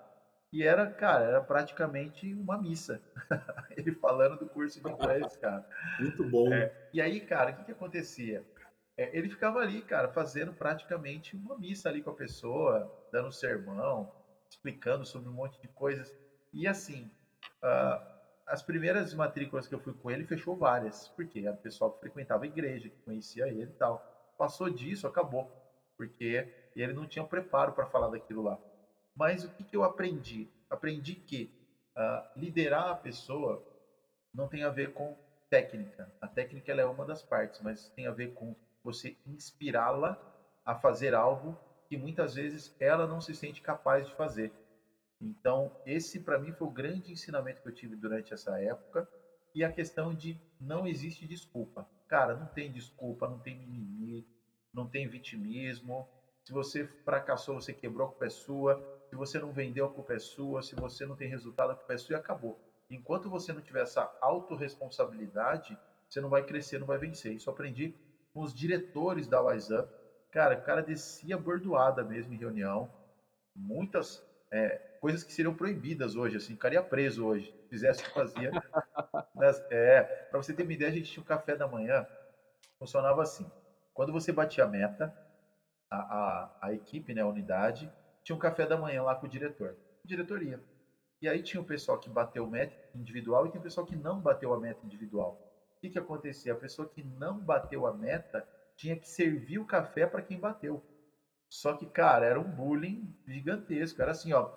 E era, cara, era praticamente uma missa. ele falando do curso de inglês, cara.
Muito bom.
É, e aí, cara, o que, que acontecia? É, ele ficava ali, cara, fazendo praticamente uma missa ali com a pessoa, dando sermão, explicando sobre um monte de coisas. E assim, uh, as primeiras matrículas que eu fui com ele, fechou várias. Porque era o pessoal que frequentava a igreja, que conhecia ele e tal. Passou disso, acabou. Porque ele não tinha preparo para falar daquilo lá. Mas o que, que eu aprendi? Aprendi que uh, liderar a pessoa não tem a ver com técnica. A técnica é uma das partes, mas tem a ver com você inspirá-la a fazer algo que muitas vezes ela não se sente capaz de fazer. Então, esse para mim foi o grande ensinamento que eu tive durante essa época e a questão de não existe desculpa. Cara, não tem desculpa, não tem mimimi, não tem vitimismo. Se você fracassou, você quebrou, a culpa é sua. Se você não vendeu, a culpa é sua. Se você não tem resultado, a culpa é sua e acabou. Enquanto você não tiver essa autorresponsabilidade, você não vai crescer, não vai vencer. Isso eu aprendi com os diretores da Wise Up. Cara, o cara descia bordoada mesmo em reunião. Muitas é, coisas que seriam proibidas hoje, assim, ficaria preso hoje, fizesse o que fazia. Nas, é, para você ter uma ideia, a gente tinha um café da manhã, funcionava assim. Quando você batia a meta, a, a, a equipe, né, a unidade, tinha um café da manhã lá com o diretor, diretoria. E aí tinha o pessoal que bateu meta individual e tinha o pessoal que não bateu a meta individual. O que, que acontecia? A pessoa que não bateu a meta tinha que servir o café para quem bateu. Só que, cara, era um bullying gigantesco. Era assim, ó,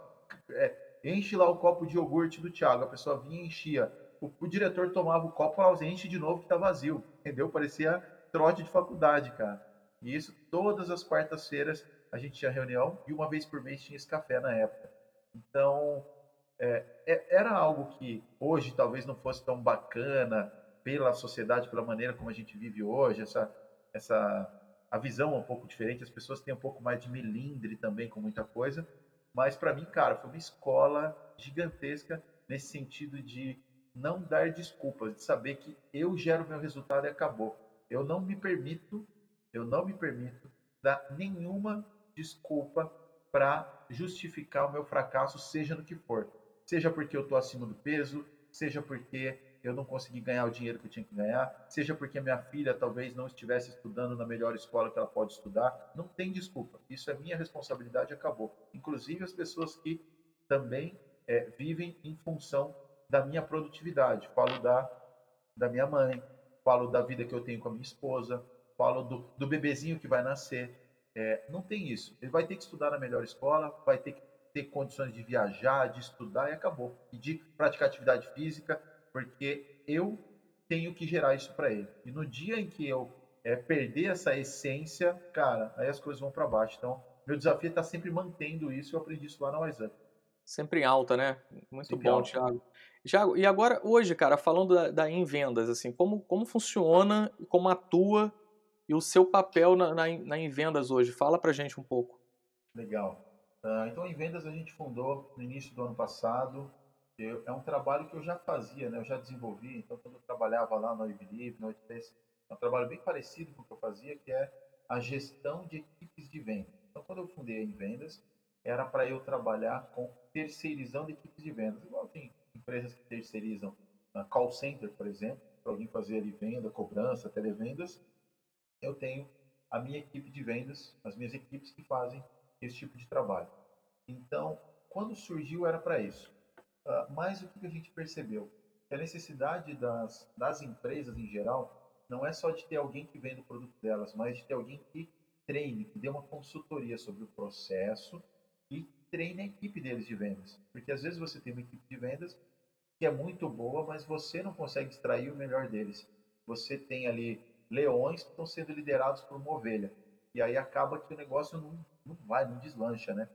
é, enche lá o copo de iogurte do Thiago. A pessoa vinha e enchia. O, o diretor tomava o copo e falava, enche de novo que tá vazio. Entendeu? Parecia trote de faculdade, cara. E isso todas as quartas-feiras a gente tinha reunião e uma vez por mês tinha esse café na época. Então, é, é, era algo que hoje talvez não fosse tão bacana pela sociedade, pela maneira como a gente vive hoje, essa, essa a visão é um pouco diferente, as pessoas têm um pouco mais de milindre também com muita coisa, mas para mim, cara, foi uma escola gigantesca nesse sentido de não dar desculpas, de saber que eu gero meu resultado e acabou. Eu não me permito, eu não me permito dar nenhuma desculpa para justificar o meu fracasso, seja no que for. Seja porque eu estou acima do peso, seja porque eu não consegui ganhar o dinheiro que eu tinha que ganhar, seja porque minha filha talvez não estivesse estudando na melhor escola que ela pode estudar. Não tem desculpa. Isso é minha responsabilidade e acabou. Inclusive as pessoas que também é, vivem em função da minha produtividade. Falo da, da minha mãe, falo da vida que eu tenho com a minha esposa, falo do, do bebezinho que vai nascer. É, não tem isso. Ele vai ter que estudar na melhor escola, vai ter que ter condições de viajar, de estudar e acabou. E de praticar atividade física, porque eu tenho que gerar isso para ele. E no dia em que eu é, perder essa essência, cara, aí as coisas vão para baixo. Então, meu desafio é estar tá sempre mantendo isso. Eu aprendi isso lá na WhatsApp.
Sempre em alta, né? Muito sempre bom, alta. Thiago. Thiago, e agora, hoje, cara, falando da, da em vendas, assim, como, como funciona e como atua e o seu papel na, na, na em vendas hoje? Fala pra gente um pouco.
Legal. Uh, então, em vendas a gente fundou no início do ano passado. Eu, é um trabalho que eu já fazia, né? Eu já desenvolvi. Então, quando eu trabalhava lá no iBelieve, no OitPace, é um trabalho bem parecido com o que eu fazia, que é a gestão de equipes de venda. Então, quando eu fundei em vendas, era para eu trabalhar com terceirizando de equipes de vendas. Igual tem empresas que terceirizam uh, call center, por exemplo, para alguém fazer ali venda, cobrança, televendas. Eu tenho a minha equipe de vendas, as minhas equipes que fazem esse tipo de trabalho. Então, quando surgiu era para isso. Uh, mas o que a gente percebeu? Que a necessidade das, das empresas em geral não é só de ter alguém que venda o produto delas, mas de ter alguém que treine, que dê uma consultoria sobre o processo e treine a equipe deles de vendas. Porque às vezes você tem uma equipe de vendas que é muito boa, mas você não consegue extrair o melhor deles. Você tem ali leões estão sendo liderados por uma ovelha. E aí acaba que o negócio não, não vai, não deslancha, né?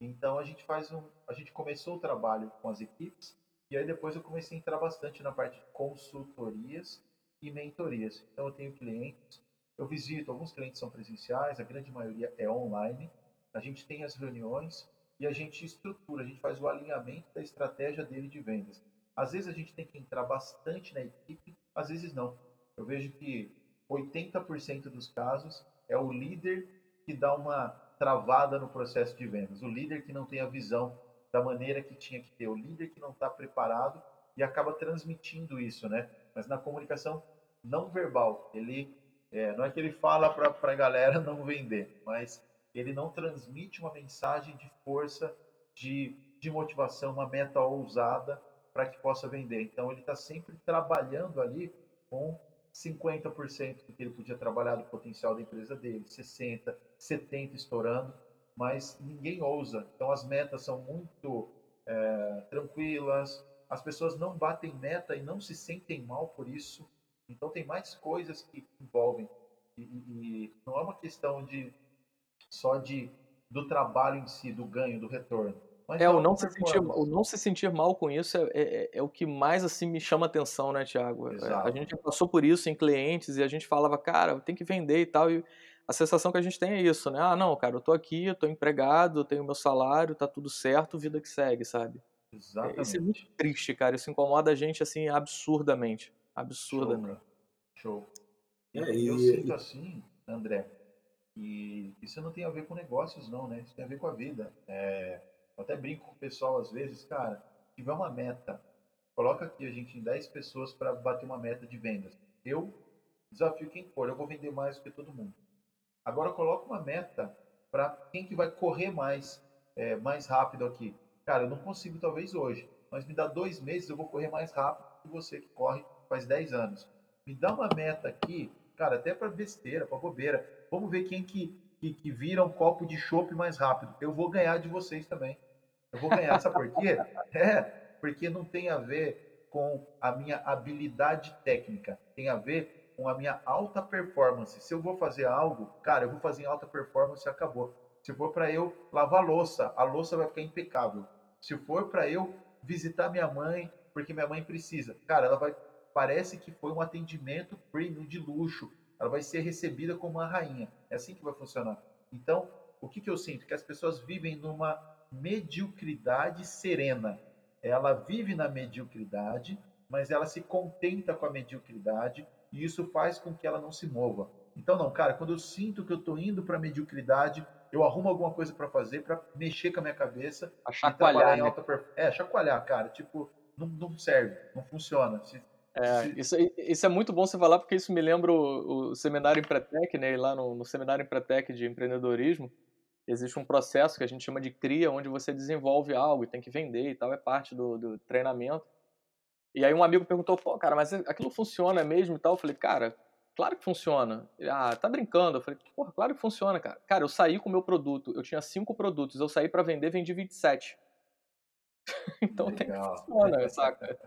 Então a gente faz um, a gente começou o trabalho com as equipes e aí depois eu comecei a entrar bastante na parte de consultorias e mentorias. Então eu tenho clientes, eu visito, alguns clientes são presenciais, a grande maioria é online. A gente tem as reuniões e a gente estrutura, a gente faz o alinhamento da estratégia dele de vendas. Às vezes a gente tem que entrar bastante na equipe, às vezes não. Eu vejo que 80% dos casos é o líder que dá uma travada no processo de vendas, o líder que não tem a visão da maneira que tinha que ter, o líder que não está preparado e acaba transmitindo isso, né? Mas na comunicação não verbal, ele é, não é que ele fala para a galera não vender, mas ele não transmite uma mensagem de força, de, de motivação, uma meta ousada para que possa vender. Então ele está sempre trabalhando ali com 50% do que ele podia trabalhar do potencial da empresa dele, 60%, 70% estourando, mas ninguém ousa. Então as metas são muito é, tranquilas, as pessoas não batem meta e não se sentem mal por isso. Então tem mais coisas que envolvem. E, e não é uma questão de só de do trabalho em si, do ganho, do retorno
mas é, o não, se sentir, o não se sentir mal com isso é, é, é, o que mais assim me chama atenção, né, Tiago? É, a gente passou por isso em clientes e a gente falava, cara, tem que vender e tal, e a sensação que a gente tem é isso, né? Ah, não, cara, eu tô aqui, eu tô empregado, eu tenho meu salário, tá tudo certo, vida que segue, sabe? Exatamente. Isso é muito triste, cara, isso incomoda a gente, assim, absurdamente, absurdamente.
Show. Show. É, e, eu sinto assim, André, e isso não tem a ver com negócios, não, né? Isso tem a ver com a vida. É eu até brinco com o pessoal às vezes, cara, tiver uma meta, coloca aqui a gente em 10 pessoas para bater uma meta de vendas. Eu desafio quem for, eu vou vender mais do que todo mundo. Agora coloca uma meta para quem que vai correr mais, é, mais rápido aqui. Cara, eu não consigo talvez hoje, mas me dá dois meses, eu vou correr mais rápido que você que corre faz 10 anos. Me dá uma meta aqui, cara, até para besteira, para bobeira. Vamos ver quem que, que, que vira um copo de chopp mais rápido. Eu vou ganhar de vocês também. Eu vou ganhar, sabe por quê? É, porque não tem a ver com a minha habilidade técnica, tem a ver com a minha alta performance. Se eu vou fazer algo, cara, eu vou fazer em alta performance acabou. Se for para eu lavar louça, a louça vai ficar impecável. Se for para eu visitar minha mãe, porque minha mãe precisa, cara, ela vai parece que foi um atendimento premium de luxo. ela vai ser recebida como uma rainha. É assim que vai funcionar. Então, o que, que eu sinto? Que as pessoas vivem numa mediocridade serena. Ela vive na mediocridade, mas ela se contenta com a mediocridade e isso faz com que ela não se mova. Então, não, cara, quando eu sinto que eu estou indo para a mediocridade, eu arrumo alguma coisa para fazer, para mexer com a minha cabeça.
A chacoalhar,
né? alta perf... É, chacoalhar, cara. Tipo, não, não serve, não funciona. Se,
é, se... Isso, isso é muito bom você falar, porque isso me lembra o, o seminário Empretec, né? Lá no, no seminário Empretec de empreendedorismo, existe um processo que a gente chama de cria, onde você desenvolve algo e tem que vender e tal, é parte do, do treinamento. E aí um amigo perguntou, pô, cara, mas aquilo funciona mesmo e tal? Eu falei, cara, Claro que funciona. ah, tá brincando. Eu falei, porra, claro que funciona, cara. Cara, eu saí com o meu produto. Eu tinha cinco produtos. Eu saí para vender, vendi 27. então Legal. tem que funciona, saca?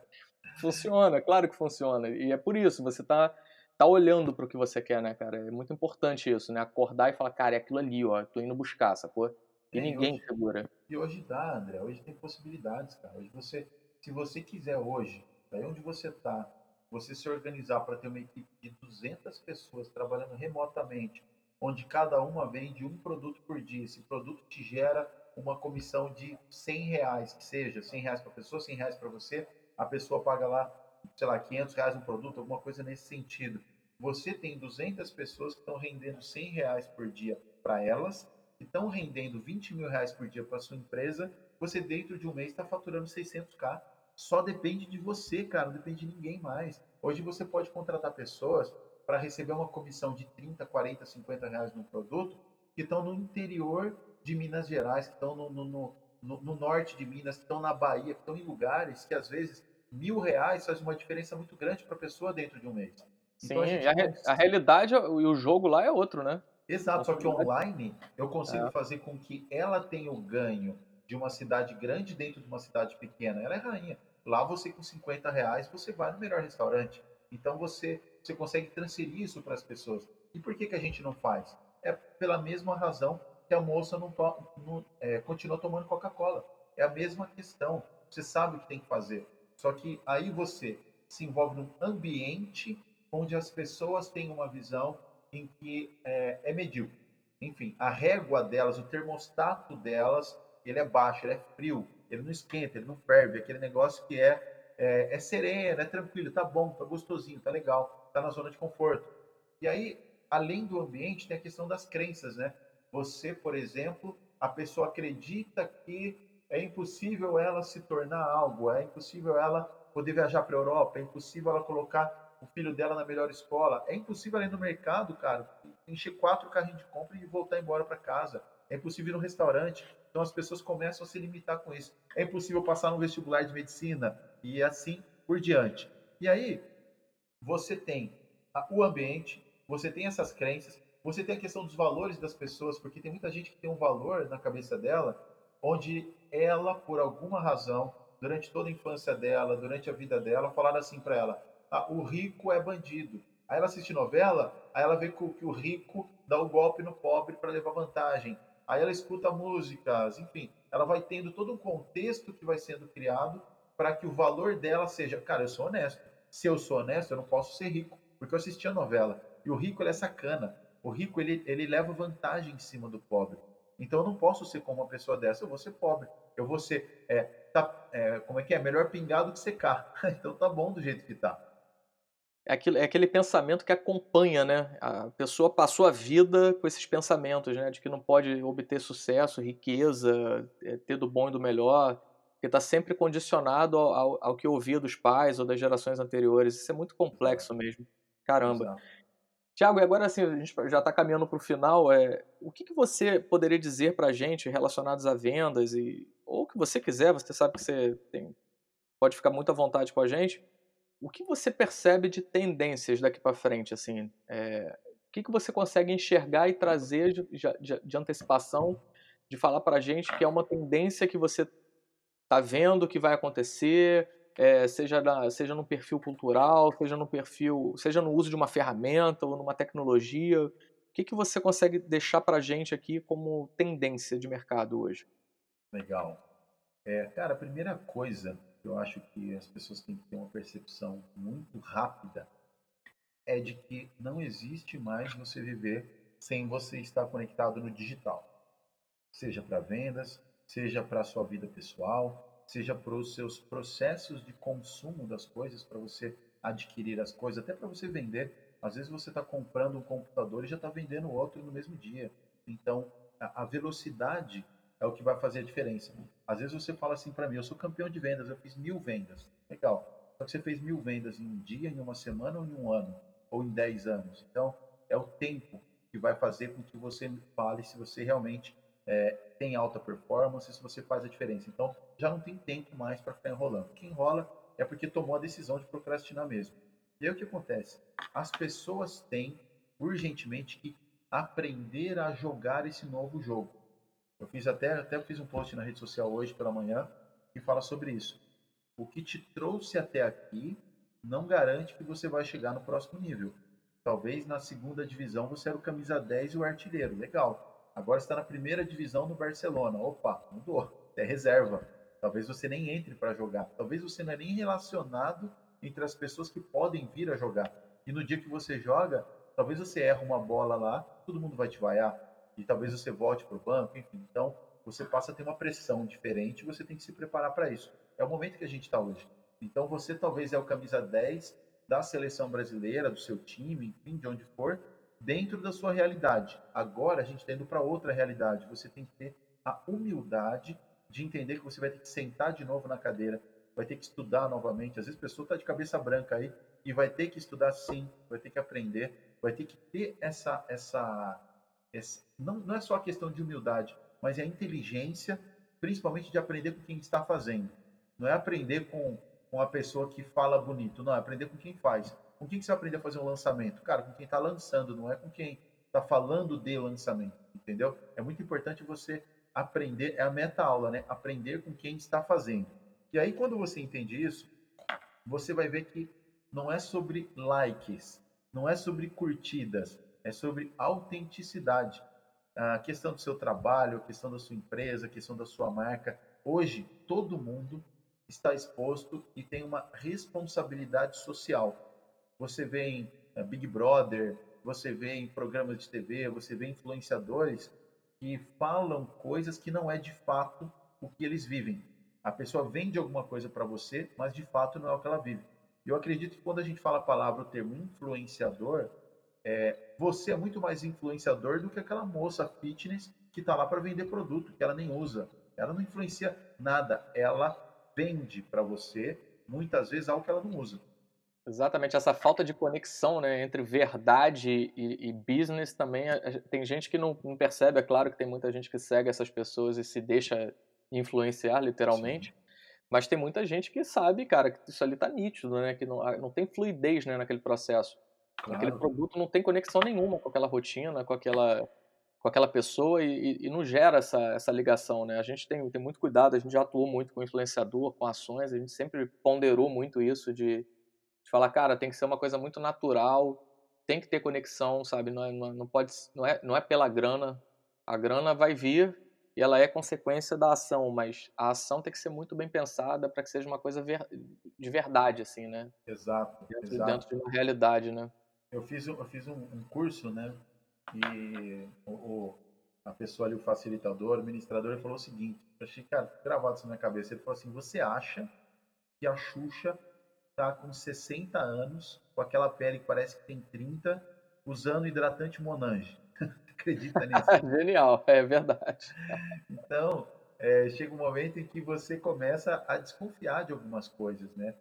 Funciona, claro que funciona. E é por isso, você tá, tá olhando para o que você quer, né, cara? É muito importante isso, né? Acordar e falar, cara, é aquilo ali, ó. Tô indo buscar, sacou? E ninguém hoje, segura.
E hoje dá, André. Hoje tem possibilidades, cara. Hoje você, se você quiser hoje, daí onde você tá, você se organizar para ter uma equipe de 200 pessoas trabalhando remotamente, onde cada uma vende um produto por dia, esse produto te gera uma comissão de 100 reais, que seja 100 reais para a pessoa, 100 reais para você, a pessoa paga lá, sei lá, 500 reais um produto, alguma coisa nesse sentido. Você tem 200 pessoas que estão rendendo 100 reais por dia para elas, que estão rendendo 20 mil reais por dia para sua empresa, você dentro de um mês está faturando 600k só depende de você, cara, não depende de ninguém mais. Hoje você pode contratar pessoas para receber uma comissão de 30, 40, 50 reais no produto que estão no interior de Minas Gerais, que estão no, no, no, no norte de Minas, que estão na Bahia, que estão em lugares que às vezes mil reais faz uma diferença muito grande para a pessoa dentro de um mês.
Então, Sim, a, a, a, realidade e o jogo lá é outro, né?
Exato, só que online eu consigo é. fazer com que ela tenha o ganho de uma cidade grande dentro de uma cidade pequena. Ela é rainha. Lá você com 50 reais você vai no melhor restaurante. Então você, você consegue transferir isso para as pessoas. E por que, que a gente não faz? É pela mesma razão que a moça não, to, não é, continua tomando Coca-Cola. É a mesma questão. Você sabe o que tem que fazer. Só que aí você se envolve num ambiente onde as pessoas têm uma visão em que é, é medíocre. Enfim, a régua delas, o termostato delas, ele é baixo, ele é frio ele não esquenta, ele não ferve, aquele negócio que é, é, é sereno, é tranquilo, tá bom, tá gostosinho, tá legal, tá na zona de conforto. E aí, além do ambiente, tem a questão das crenças, né? Você, por exemplo, a pessoa acredita que é impossível ela se tornar algo, é impossível ela poder viajar para a Europa, é impossível ela colocar o filho dela na melhor escola, é impossível ela ir no mercado, cara, encher quatro carrinhos de compra e voltar embora para casa, é impossível ir no restaurante, então as pessoas começam a se limitar com isso. É impossível passar no vestibular de medicina e assim por diante. E aí você tem o ambiente, você tem essas crenças, você tem a questão dos valores das pessoas, porque tem muita gente que tem um valor na cabeça dela, onde ela, por alguma razão, durante toda a infância dela, durante a vida dela, falaram assim para ela: ah, o rico é bandido. Aí ela assiste novela, aí ela vê que o rico dá o golpe no pobre para levar vantagem aí ela escuta músicas, enfim, ela vai tendo todo um contexto que vai sendo criado para que o valor dela seja, cara, eu sou honesto. Se eu sou honesto, eu não posso ser rico, porque eu assisti a novela. E o rico ele é sacana. O rico ele, ele leva vantagem em cima do pobre. Então eu não posso ser como uma pessoa dessa, eu vou ser pobre. Eu vou ser, é, tá, é, como é que é? Melhor pingado que secar. então tá bom do jeito que tá
é aquele, é aquele pensamento que acompanha, né? A pessoa passou a vida com esses pensamentos, né? De que não pode obter sucesso, riqueza, é, ter do bom e do melhor, que está sempre condicionado ao, ao, ao, que ouvia dos pais ou das gerações anteriores. Isso é muito complexo mesmo. Caramba. Exato. Tiago, e agora assim, a gente já está caminhando para o final. É, o que, que você poderia dizer para a gente relacionados a vendas e ou o que você quiser? Você sabe que você tem, pode ficar muito à vontade com a gente o que você percebe de tendências daqui para frente, assim? É, o que, que você consegue enxergar e trazer de, de, de antecipação, de falar para a gente que é uma tendência que você está vendo que vai acontecer, é, seja, na, seja no perfil cultural, seja no perfil, seja no uso de uma ferramenta ou numa tecnologia. O que, que você consegue deixar para a gente aqui como tendência de mercado hoje?
Legal. É, cara, a primeira coisa eu acho que as pessoas têm que ter uma percepção muito rápida é de que não existe mais você viver sem você estar conectado no digital. Seja para vendas, seja para a sua vida pessoal, seja para os seus processos de consumo das coisas, para você adquirir as coisas, até para você vender. Às vezes você está comprando um computador e já está vendendo outro no mesmo dia. Então, a velocidade é o que vai fazer a diferença. Às vezes você fala assim para mim, eu sou campeão de vendas, eu fiz mil vendas. Legal. Só que você fez mil vendas em um dia, em uma semana ou em um ano? Ou em dez anos? Então, é o tempo que vai fazer com que você fale se você realmente é, tem alta performance, se você faz a diferença. Então, já não tem tempo mais para ficar enrolando. Quem enrola é porque tomou a decisão de procrastinar mesmo. E aí o que acontece? As pessoas têm urgentemente que aprender a jogar esse novo jogo. Eu fiz até, até fiz um post na rede social hoje pela manhã que fala sobre isso. O que te trouxe até aqui não garante que você vai chegar no próximo nível. Talvez na segunda divisão você era o camisa 10 e o artilheiro. Legal. Agora está na primeira divisão no Barcelona. Opa, mudou. É reserva. Talvez você nem entre para jogar. Talvez você não é nem relacionado entre as pessoas que podem vir a jogar. E no dia que você joga, talvez você erre uma bola lá, todo mundo vai te vaiar. E talvez você volte para o banco, enfim. Então, você passa a ter uma pressão diferente e você tem que se preparar para isso. É o momento que a gente está hoje. Então, você talvez é o camisa 10 da seleção brasileira, do seu time, enfim, de onde for, dentro da sua realidade. Agora a gente está indo para outra realidade. Você tem que ter a humildade de entender que você vai ter que sentar de novo na cadeira, vai ter que estudar novamente. Às vezes a pessoa está de cabeça branca aí e vai ter que estudar sim, vai ter que aprender, vai ter que ter essa essa, essa não, não é só a questão de humildade, mas é a inteligência, principalmente de aprender com quem está fazendo. Não é aprender com, com a pessoa que fala bonito, não, é aprender com quem faz. Com quem que você vai aprender a fazer um lançamento? Cara, com quem está lançando, não é com quem está falando de lançamento, entendeu? É muito importante você aprender, é a meta-aula, né? Aprender com quem está fazendo. E aí, quando você entende isso, você vai ver que não é sobre likes, não é sobre curtidas, é sobre autenticidade. A questão do seu trabalho, a questão da sua empresa, a questão da sua marca. Hoje, todo mundo está exposto e tem uma responsabilidade social. Você vê em eh, Big Brother, você vê em programas de TV, você vê influenciadores que falam coisas que não é de fato o que eles vivem. A pessoa vende alguma coisa para você, mas de fato não é o que ela vive. Eu acredito que quando a gente fala a palavra, o termo influenciador, é, você é muito mais influenciador do que aquela moça fitness que está lá para vender produto que ela nem usa. Ela não influencia nada, ela vende para você muitas vezes algo que ela não usa.
Exatamente, essa falta de conexão né, entre verdade e, e business também. Tem gente que não, não, percebe, é claro que tem muita gente que segue essas pessoas e se deixa influenciar, literalmente. Sim. Mas tem muita gente que sabe, cara, que isso ali tá nítido, né? Que não, não tem fluidez né, naquele processo. Claro. Aquele produto não tem conexão nenhuma com aquela rotina, com aquela, com aquela pessoa e, e, não gera essa, essa ligação, né? A gente tem, tem muito cuidado, a gente já atuou muito com influenciador, com ações, a gente sempre ponderou muito isso de de falar, cara, tem que ser uma coisa muito natural, tem que ter conexão, sabe? Não, é, não, pode, não, é, não é pela grana. A grana vai vir e ela é consequência da ação, mas a ação tem que ser muito bem pensada para que seja uma coisa ver, de verdade, assim, né?
Exato
dentro,
exato.
dentro de uma realidade, né?
Eu fiz, eu fiz um, um curso, né? E o, o, a pessoa ali, o facilitador, o administrador, ele falou o seguinte: eu achei, cara, gravado isso na minha cabeça. Ele falou assim: você acha que a Xuxa está com 60 anos, com aquela pele que parece que tem 30, usando hidratante Monange. Acredita nisso?
Genial, é verdade.
Então, é, chega um momento em que você começa a desconfiar de algumas coisas, né?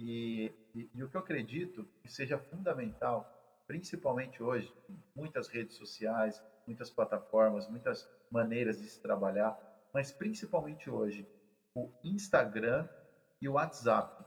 E, e, e o que eu acredito que seja fundamental, principalmente hoje, muitas redes sociais, muitas plataformas, muitas maneiras de se trabalhar, mas principalmente hoje, o Instagram e o WhatsApp.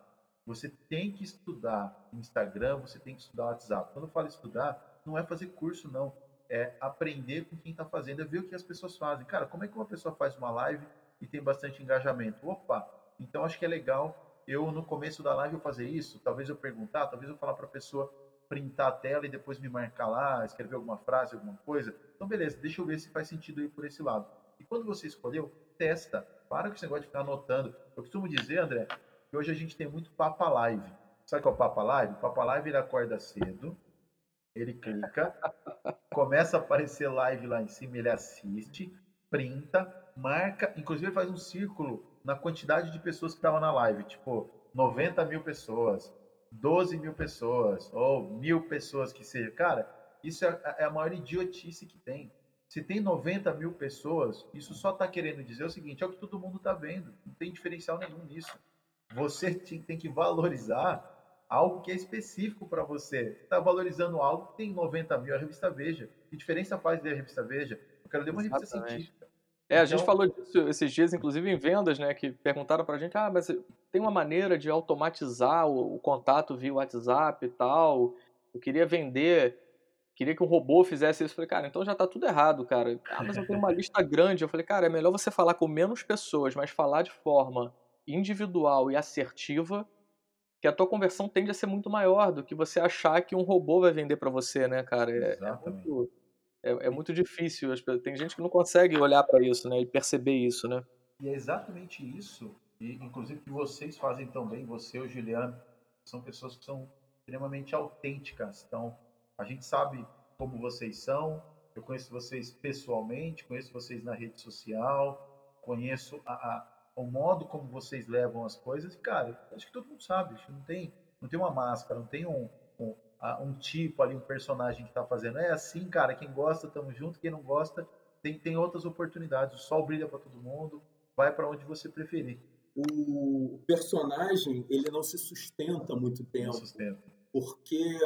Você tem que estudar Instagram, você tem que estudar WhatsApp. Quando eu falo estudar, não é fazer curso, não. É aprender com quem está fazendo, é ver o que as pessoas fazem. Cara, como é que uma pessoa faz uma live e tem bastante engajamento? Opa, então acho que é legal eu, no começo da live, eu fazer isso. Talvez eu perguntar, talvez eu falar para a pessoa printar a tela e depois me marcar lá, escrever alguma frase, alguma coisa. Então, beleza, deixa eu ver se faz sentido ir por esse lado. E quando você escolheu, testa. Para com esse negócio de ficar anotando. Eu costumo dizer, André, que hoje a gente tem muito Papa Live. Sabe qual é o Papa Live? O Papa Live ele acorda cedo, Ele clica, começa a aparecer live lá em cima, ele assiste, printa, marca, inclusive faz um círculo na quantidade de pessoas que estavam na live, tipo 90 mil pessoas, 12 mil pessoas, ou mil pessoas que seja. Cara, isso é, é a maior idiotice que tem. Se tem 90 mil pessoas, isso só está querendo dizer o seguinte: é o que todo mundo está vendo. Não tem diferencial nenhum nisso. Você tem que valorizar algo que é específico para você. Está valorizando algo que tem 90 mil, a revista Veja. Que diferença faz da revista Veja? Eu quero ler uma Exatamente. revista científica.
É, a gente então falou disso esses dias, inclusive em vendas, né? Que perguntaram para a gente, ah, mas tem uma maneira de automatizar o, o contato via WhatsApp e tal. Eu queria vender queria que um robô fizesse isso. Eu falei, cara, então já tá tudo errado, cara. Ah, mas eu tenho uma lista grande. Eu falei, cara, é melhor você falar com menos pessoas, mas falar de forma individual e assertiva, que a tua conversão tende a ser muito maior do que você achar que um robô vai vender para você, né, cara? É, é muito, é, é, muito difícil. Tem gente que não consegue olhar para isso, né, e perceber isso, né?
E é exatamente isso, e inclusive que vocês fazem também, você e o Juliano, são pessoas que são extremamente autênticas, então a gente sabe como vocês são, eu conheço vocês pessoalmente, conheço vocês na rede social, conheço a, a, o modo como vocês levam as coisas. E, cara, acho que todo mundo sabe, não tem, não tem uma máscara, não tem um, um, um tipo ali, um personagem que está fazendo. É assim, cara, quem gosta, tamo junto, quem não gosta, tem, tem outras oportunidades. O sol brilha para todo mundo, vai para onde você preferir.
O personagem, ele não se sustenta muito tempo. Não sustenta. Porque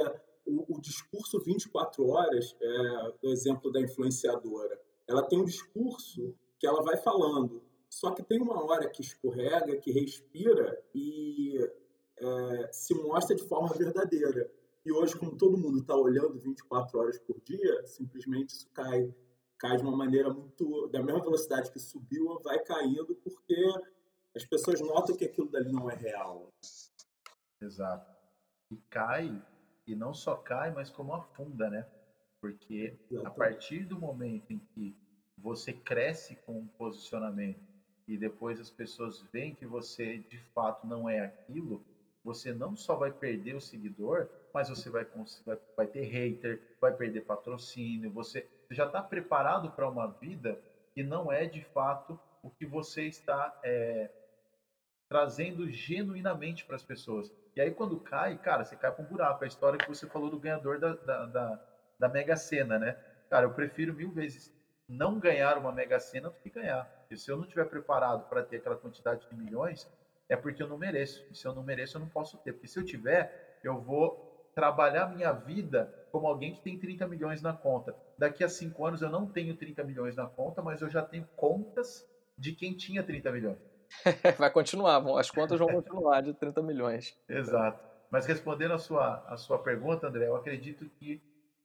o, o discurso 24 horas, é, do exemplo da influenciadora, ela tem um discurso que ela vai falando, só que tem uma hora que escorrega, que respira e é, se mostra de forma verdadeira. E hoje, como todo mundo está olhando 24 horas por dia, simplesmente isso cai. Cai de uma maneira muito. da mesma velocidade que subiu, vai caindo, porque as pessoas notam que aquilo dali não é real.
Exato. E cai e não só cai, mas como afunda, né? Porque a partir do momento em que você cresce com um posicionamento e depois as pessoas veem que você de fato não é aquilo, você não só vai perder o seguidor, mas você vai, vai, vai ter hater, vai perder patrocínio, você, já está preparado para uma vida que não é de fato o que você está é, trazendo genuinamente para as pessoas. E aí quando cai, cara, você cai para um buraco. A história que você falou do ganhador da, da, da, da Mega Sena, né? Cara, eu prefiro mil vezes não ganhar uma Mega Sena do que ganhar. Porque se eu não estiver preparado para ter aquela quantidade de milhões, é porque eu não mereço. E se eu não mereço, eu não posso ter. Porque se eu tiver, eu vou trabalhar minha vida como alguém que tem 30 milhões na conta. Daqui a cinco anos eu não tenho 30 milhões na conta, mas eu já tenho contas de quem tinha 30 milhões.
Vai continuar, as contas vão continuar de 30 milhões.
Exato. Mas respondendo a sua, a sua pergunta, André, eu acredito que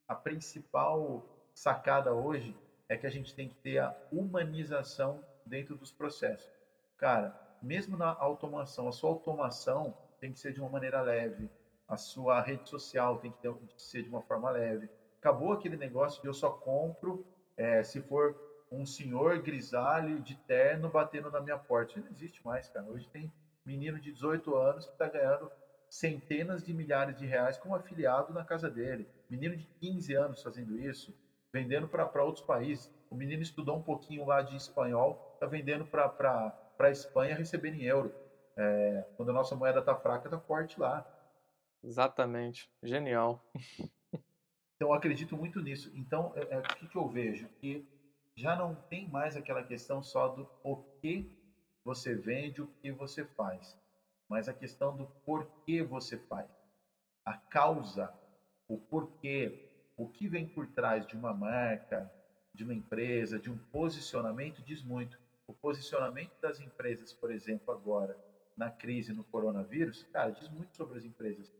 a principal sacada hoje é que a gente tem que ter a humanização dentro dos processos. Cara, mesmo na automação, a sua automação tem que ser de uma maneira leve, a sua rede social tem que, ser de uma forma leve. Acabou aquele negócio de eu só compro é, se for um senhor grisalho de terno batendo na minha porta. Isso não existe mais, cara. Hoje tem menino de 18 anos que está ganhando centenas de milhares de reais como afiliado na casa dele. Menino de 15 anos fazendo isso, vendendo para outros países. O menino estudou um pouquinho lá de espanhol, está vendendo para a Espanha recebendo em euro. É, quando a nossa moeda está fraca, está forte lá.
Exatamente. Genial.
Então, eu acredito muito nisso. Então, é, é, o que, que eu vejo? Que já não tem mais aquela questão só do o que você vende, o que você faz, mas a questão do porquê você faz. A causa, o porquê, o que vem por trás de uma marca, de uma empresa, de um posicionamento diz muito. O posicionamento das empresas, por exemplo, agora na crise no coronavírus, cara, diz muito sobre as empresas.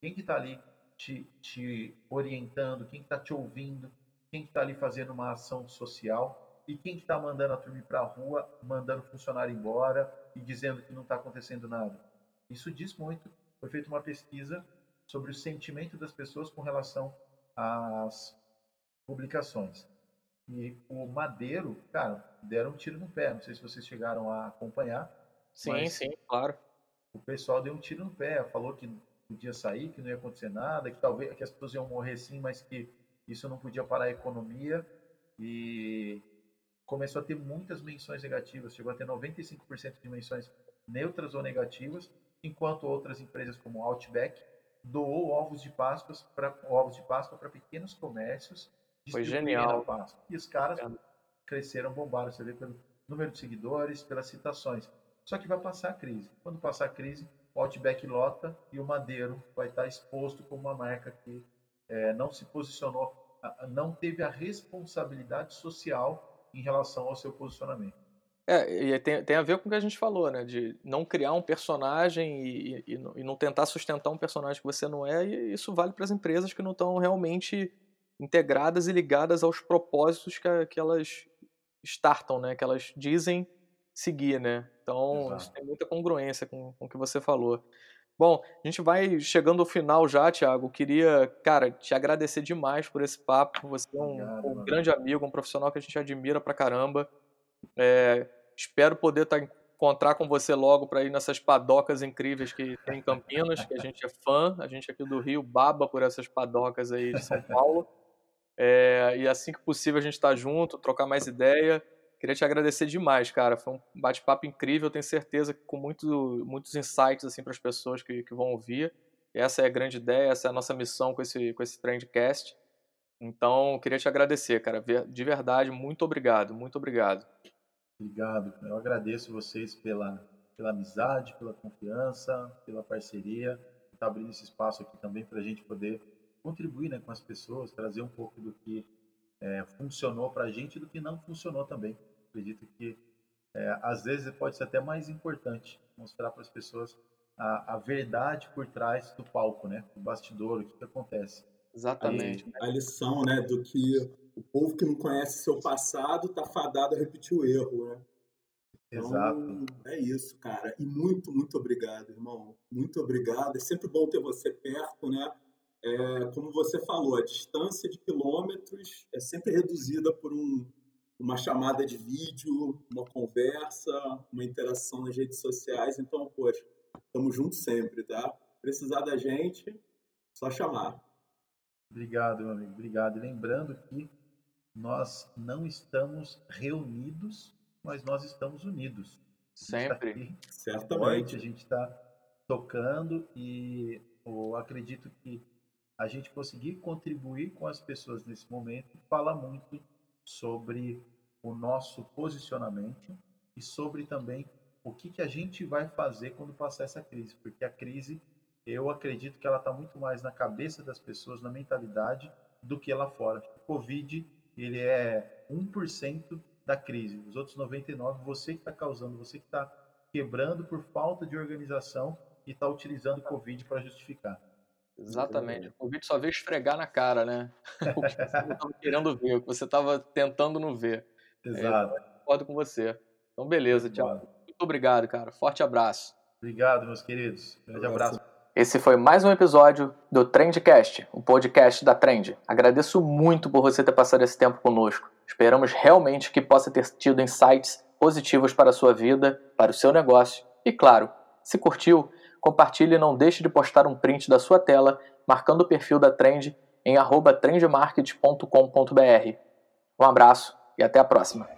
Quem que está ali te, te orientando, quem está te ouvindo, quem está ali fazendo uma ação social e quem está mandando a turma para a rua, mandando o funcionário embora e dizendo que não está acontecendo nada. Isso diz muito. Foi feita uma pesquisa sobre o sentimento das pessoas com relação às publicações. E o Madeiro, cara, deram um tiro no pé. Não sei se vocês chegaram a acompanhar.
Sim, sim, claro.
O pessoal deu um tiro no pé, falou que podia sair, que não ia acontecer nada, que talvez que as pessoas iam morrer sim, mas que isso não podia parar a economia e começou a ter muitas menções negativas, chegou a ter 95% de menções neutras ou negativas, enquanto outras empresas como Outback doou ovos de Páscoa para ovos de Páscoa para pequenos comércios.
Foi genial.
E os caras é. cresceram, bombaram, você vê pelo número de seguidores, pelas citações. Só que vai passar a crise. Quando passar a crise, o Outback lota e o Madeiro vai estar exposto como uma marca que é, não se posicionou, não teve a responsabilidade social em relação ao seu posicionamento.
É, e tem, tem a ver com o que a gente falou, né? De não criar um personagem e, e, e não tentar sustentar um personagem que você não é, e isso vale para as empresas que não estão realmente integradas e ligadas aos propósitos que, que elas startam, né? Que elas dizem seguir, né? Então, Exato. isso tem muita congruência com, com o que você falou. Bom, a gente vai chegando ao final já, Thiago. Queria, cara, te agradecer demais por esse papo. Você é um, Obrigado, um grande amigo, um profissional que a gente admira pra caramba. É, espero poder estar tá, encontrar com você logo para ir nessas padocas incríveis que tem em Campinas, que a gente é fã, a gente aqui do Rio baba por essas padocas aí de São Paulo. É, e assim que possível a gente está junto, trocar mais ideia. Queria te agradecer demais, cara. Foi um bate-papo incrível, tenho certeza com muito, muitos insights assim para as pessoas que, que vão ouvir. Essa é a grande ideia, essa é a nossa missão com esse, com esse Trendcast. Então, queria te agradecer, cara. De verdade, muito obrigado, muito obrigado.
Obrigado. Eu agradeço vocês pela, pela amizade, pela confiança, pela parceria. Está abrindo esse espaço aqui também para a gente poder contribuir né, com as pessoas, trazer um pouco do que é, funcionou para a gente e do que não funcionou também. Acredito que é, às vezes pode ser até mais importante mostrar para as pessoas a, a, verdade por trás do palco, né? O bastidor, o que, que acontece.
Exatamente.
A, a lição, né, do que o povo que não conhece seu passado está fadado a repetir o erro, né?
Então, Exato.
É isso, cara. E muito, muito obrigado, irmão. Muito obrigado. É sempre bom ter você perto, né? É, como você falou, a distância de quilômetros é sempre reduzida por um, uma chamada de vídeo, uma conversa, uma interação nas redes sociais. Então, poxa, estamos juntos sempre, tá? Precisar da gente, só chamar.
Obrigado, meu amigo. Obrigado. E lembrando que nós não estamos reunidos, mas nós estamos unidos.
Sempre.
Aqui, Certamente. A gente está tocando e eu acredito que a gente conseguir contribuir com as pessoas nesse momento fala muito sobre o nosso posicionamento e sobre também o que, que a gente vai fazer quando passar essa crise, porque a crise, eu acredito que ela está muito mais na cabeça das pessoas, na mentalidade, do que lá fora. O Covid ele é 1% da crise. Os outros 99% você que está causando, você que está quebrando por falta de organização e está utilizando o Covid para justificar.
Exatamente. O Covid só veio esfregar na cara, né? o que você estava querendo ver, o que você estava tentando não ver.
Exato. É,
concordo com você. Então, beleza, Tiago. Muito obrigado, cara. Forte abraço.
Obrigado, meus queridos. Grande abraço.
Esse foi mais um episódio do Trendcast, o podcast da Trend. Agradeço muito por você ter passado esse tempo conosco. Esperamos realmente que possa ter tido insights positivos para a sua vida, para o seu negócio. E claro, se curtiu, compartilhe e não deixe de postar um print da sua tela marcando o perfil da Trend em trendmarket.com.br. Um abraço e até a próxima.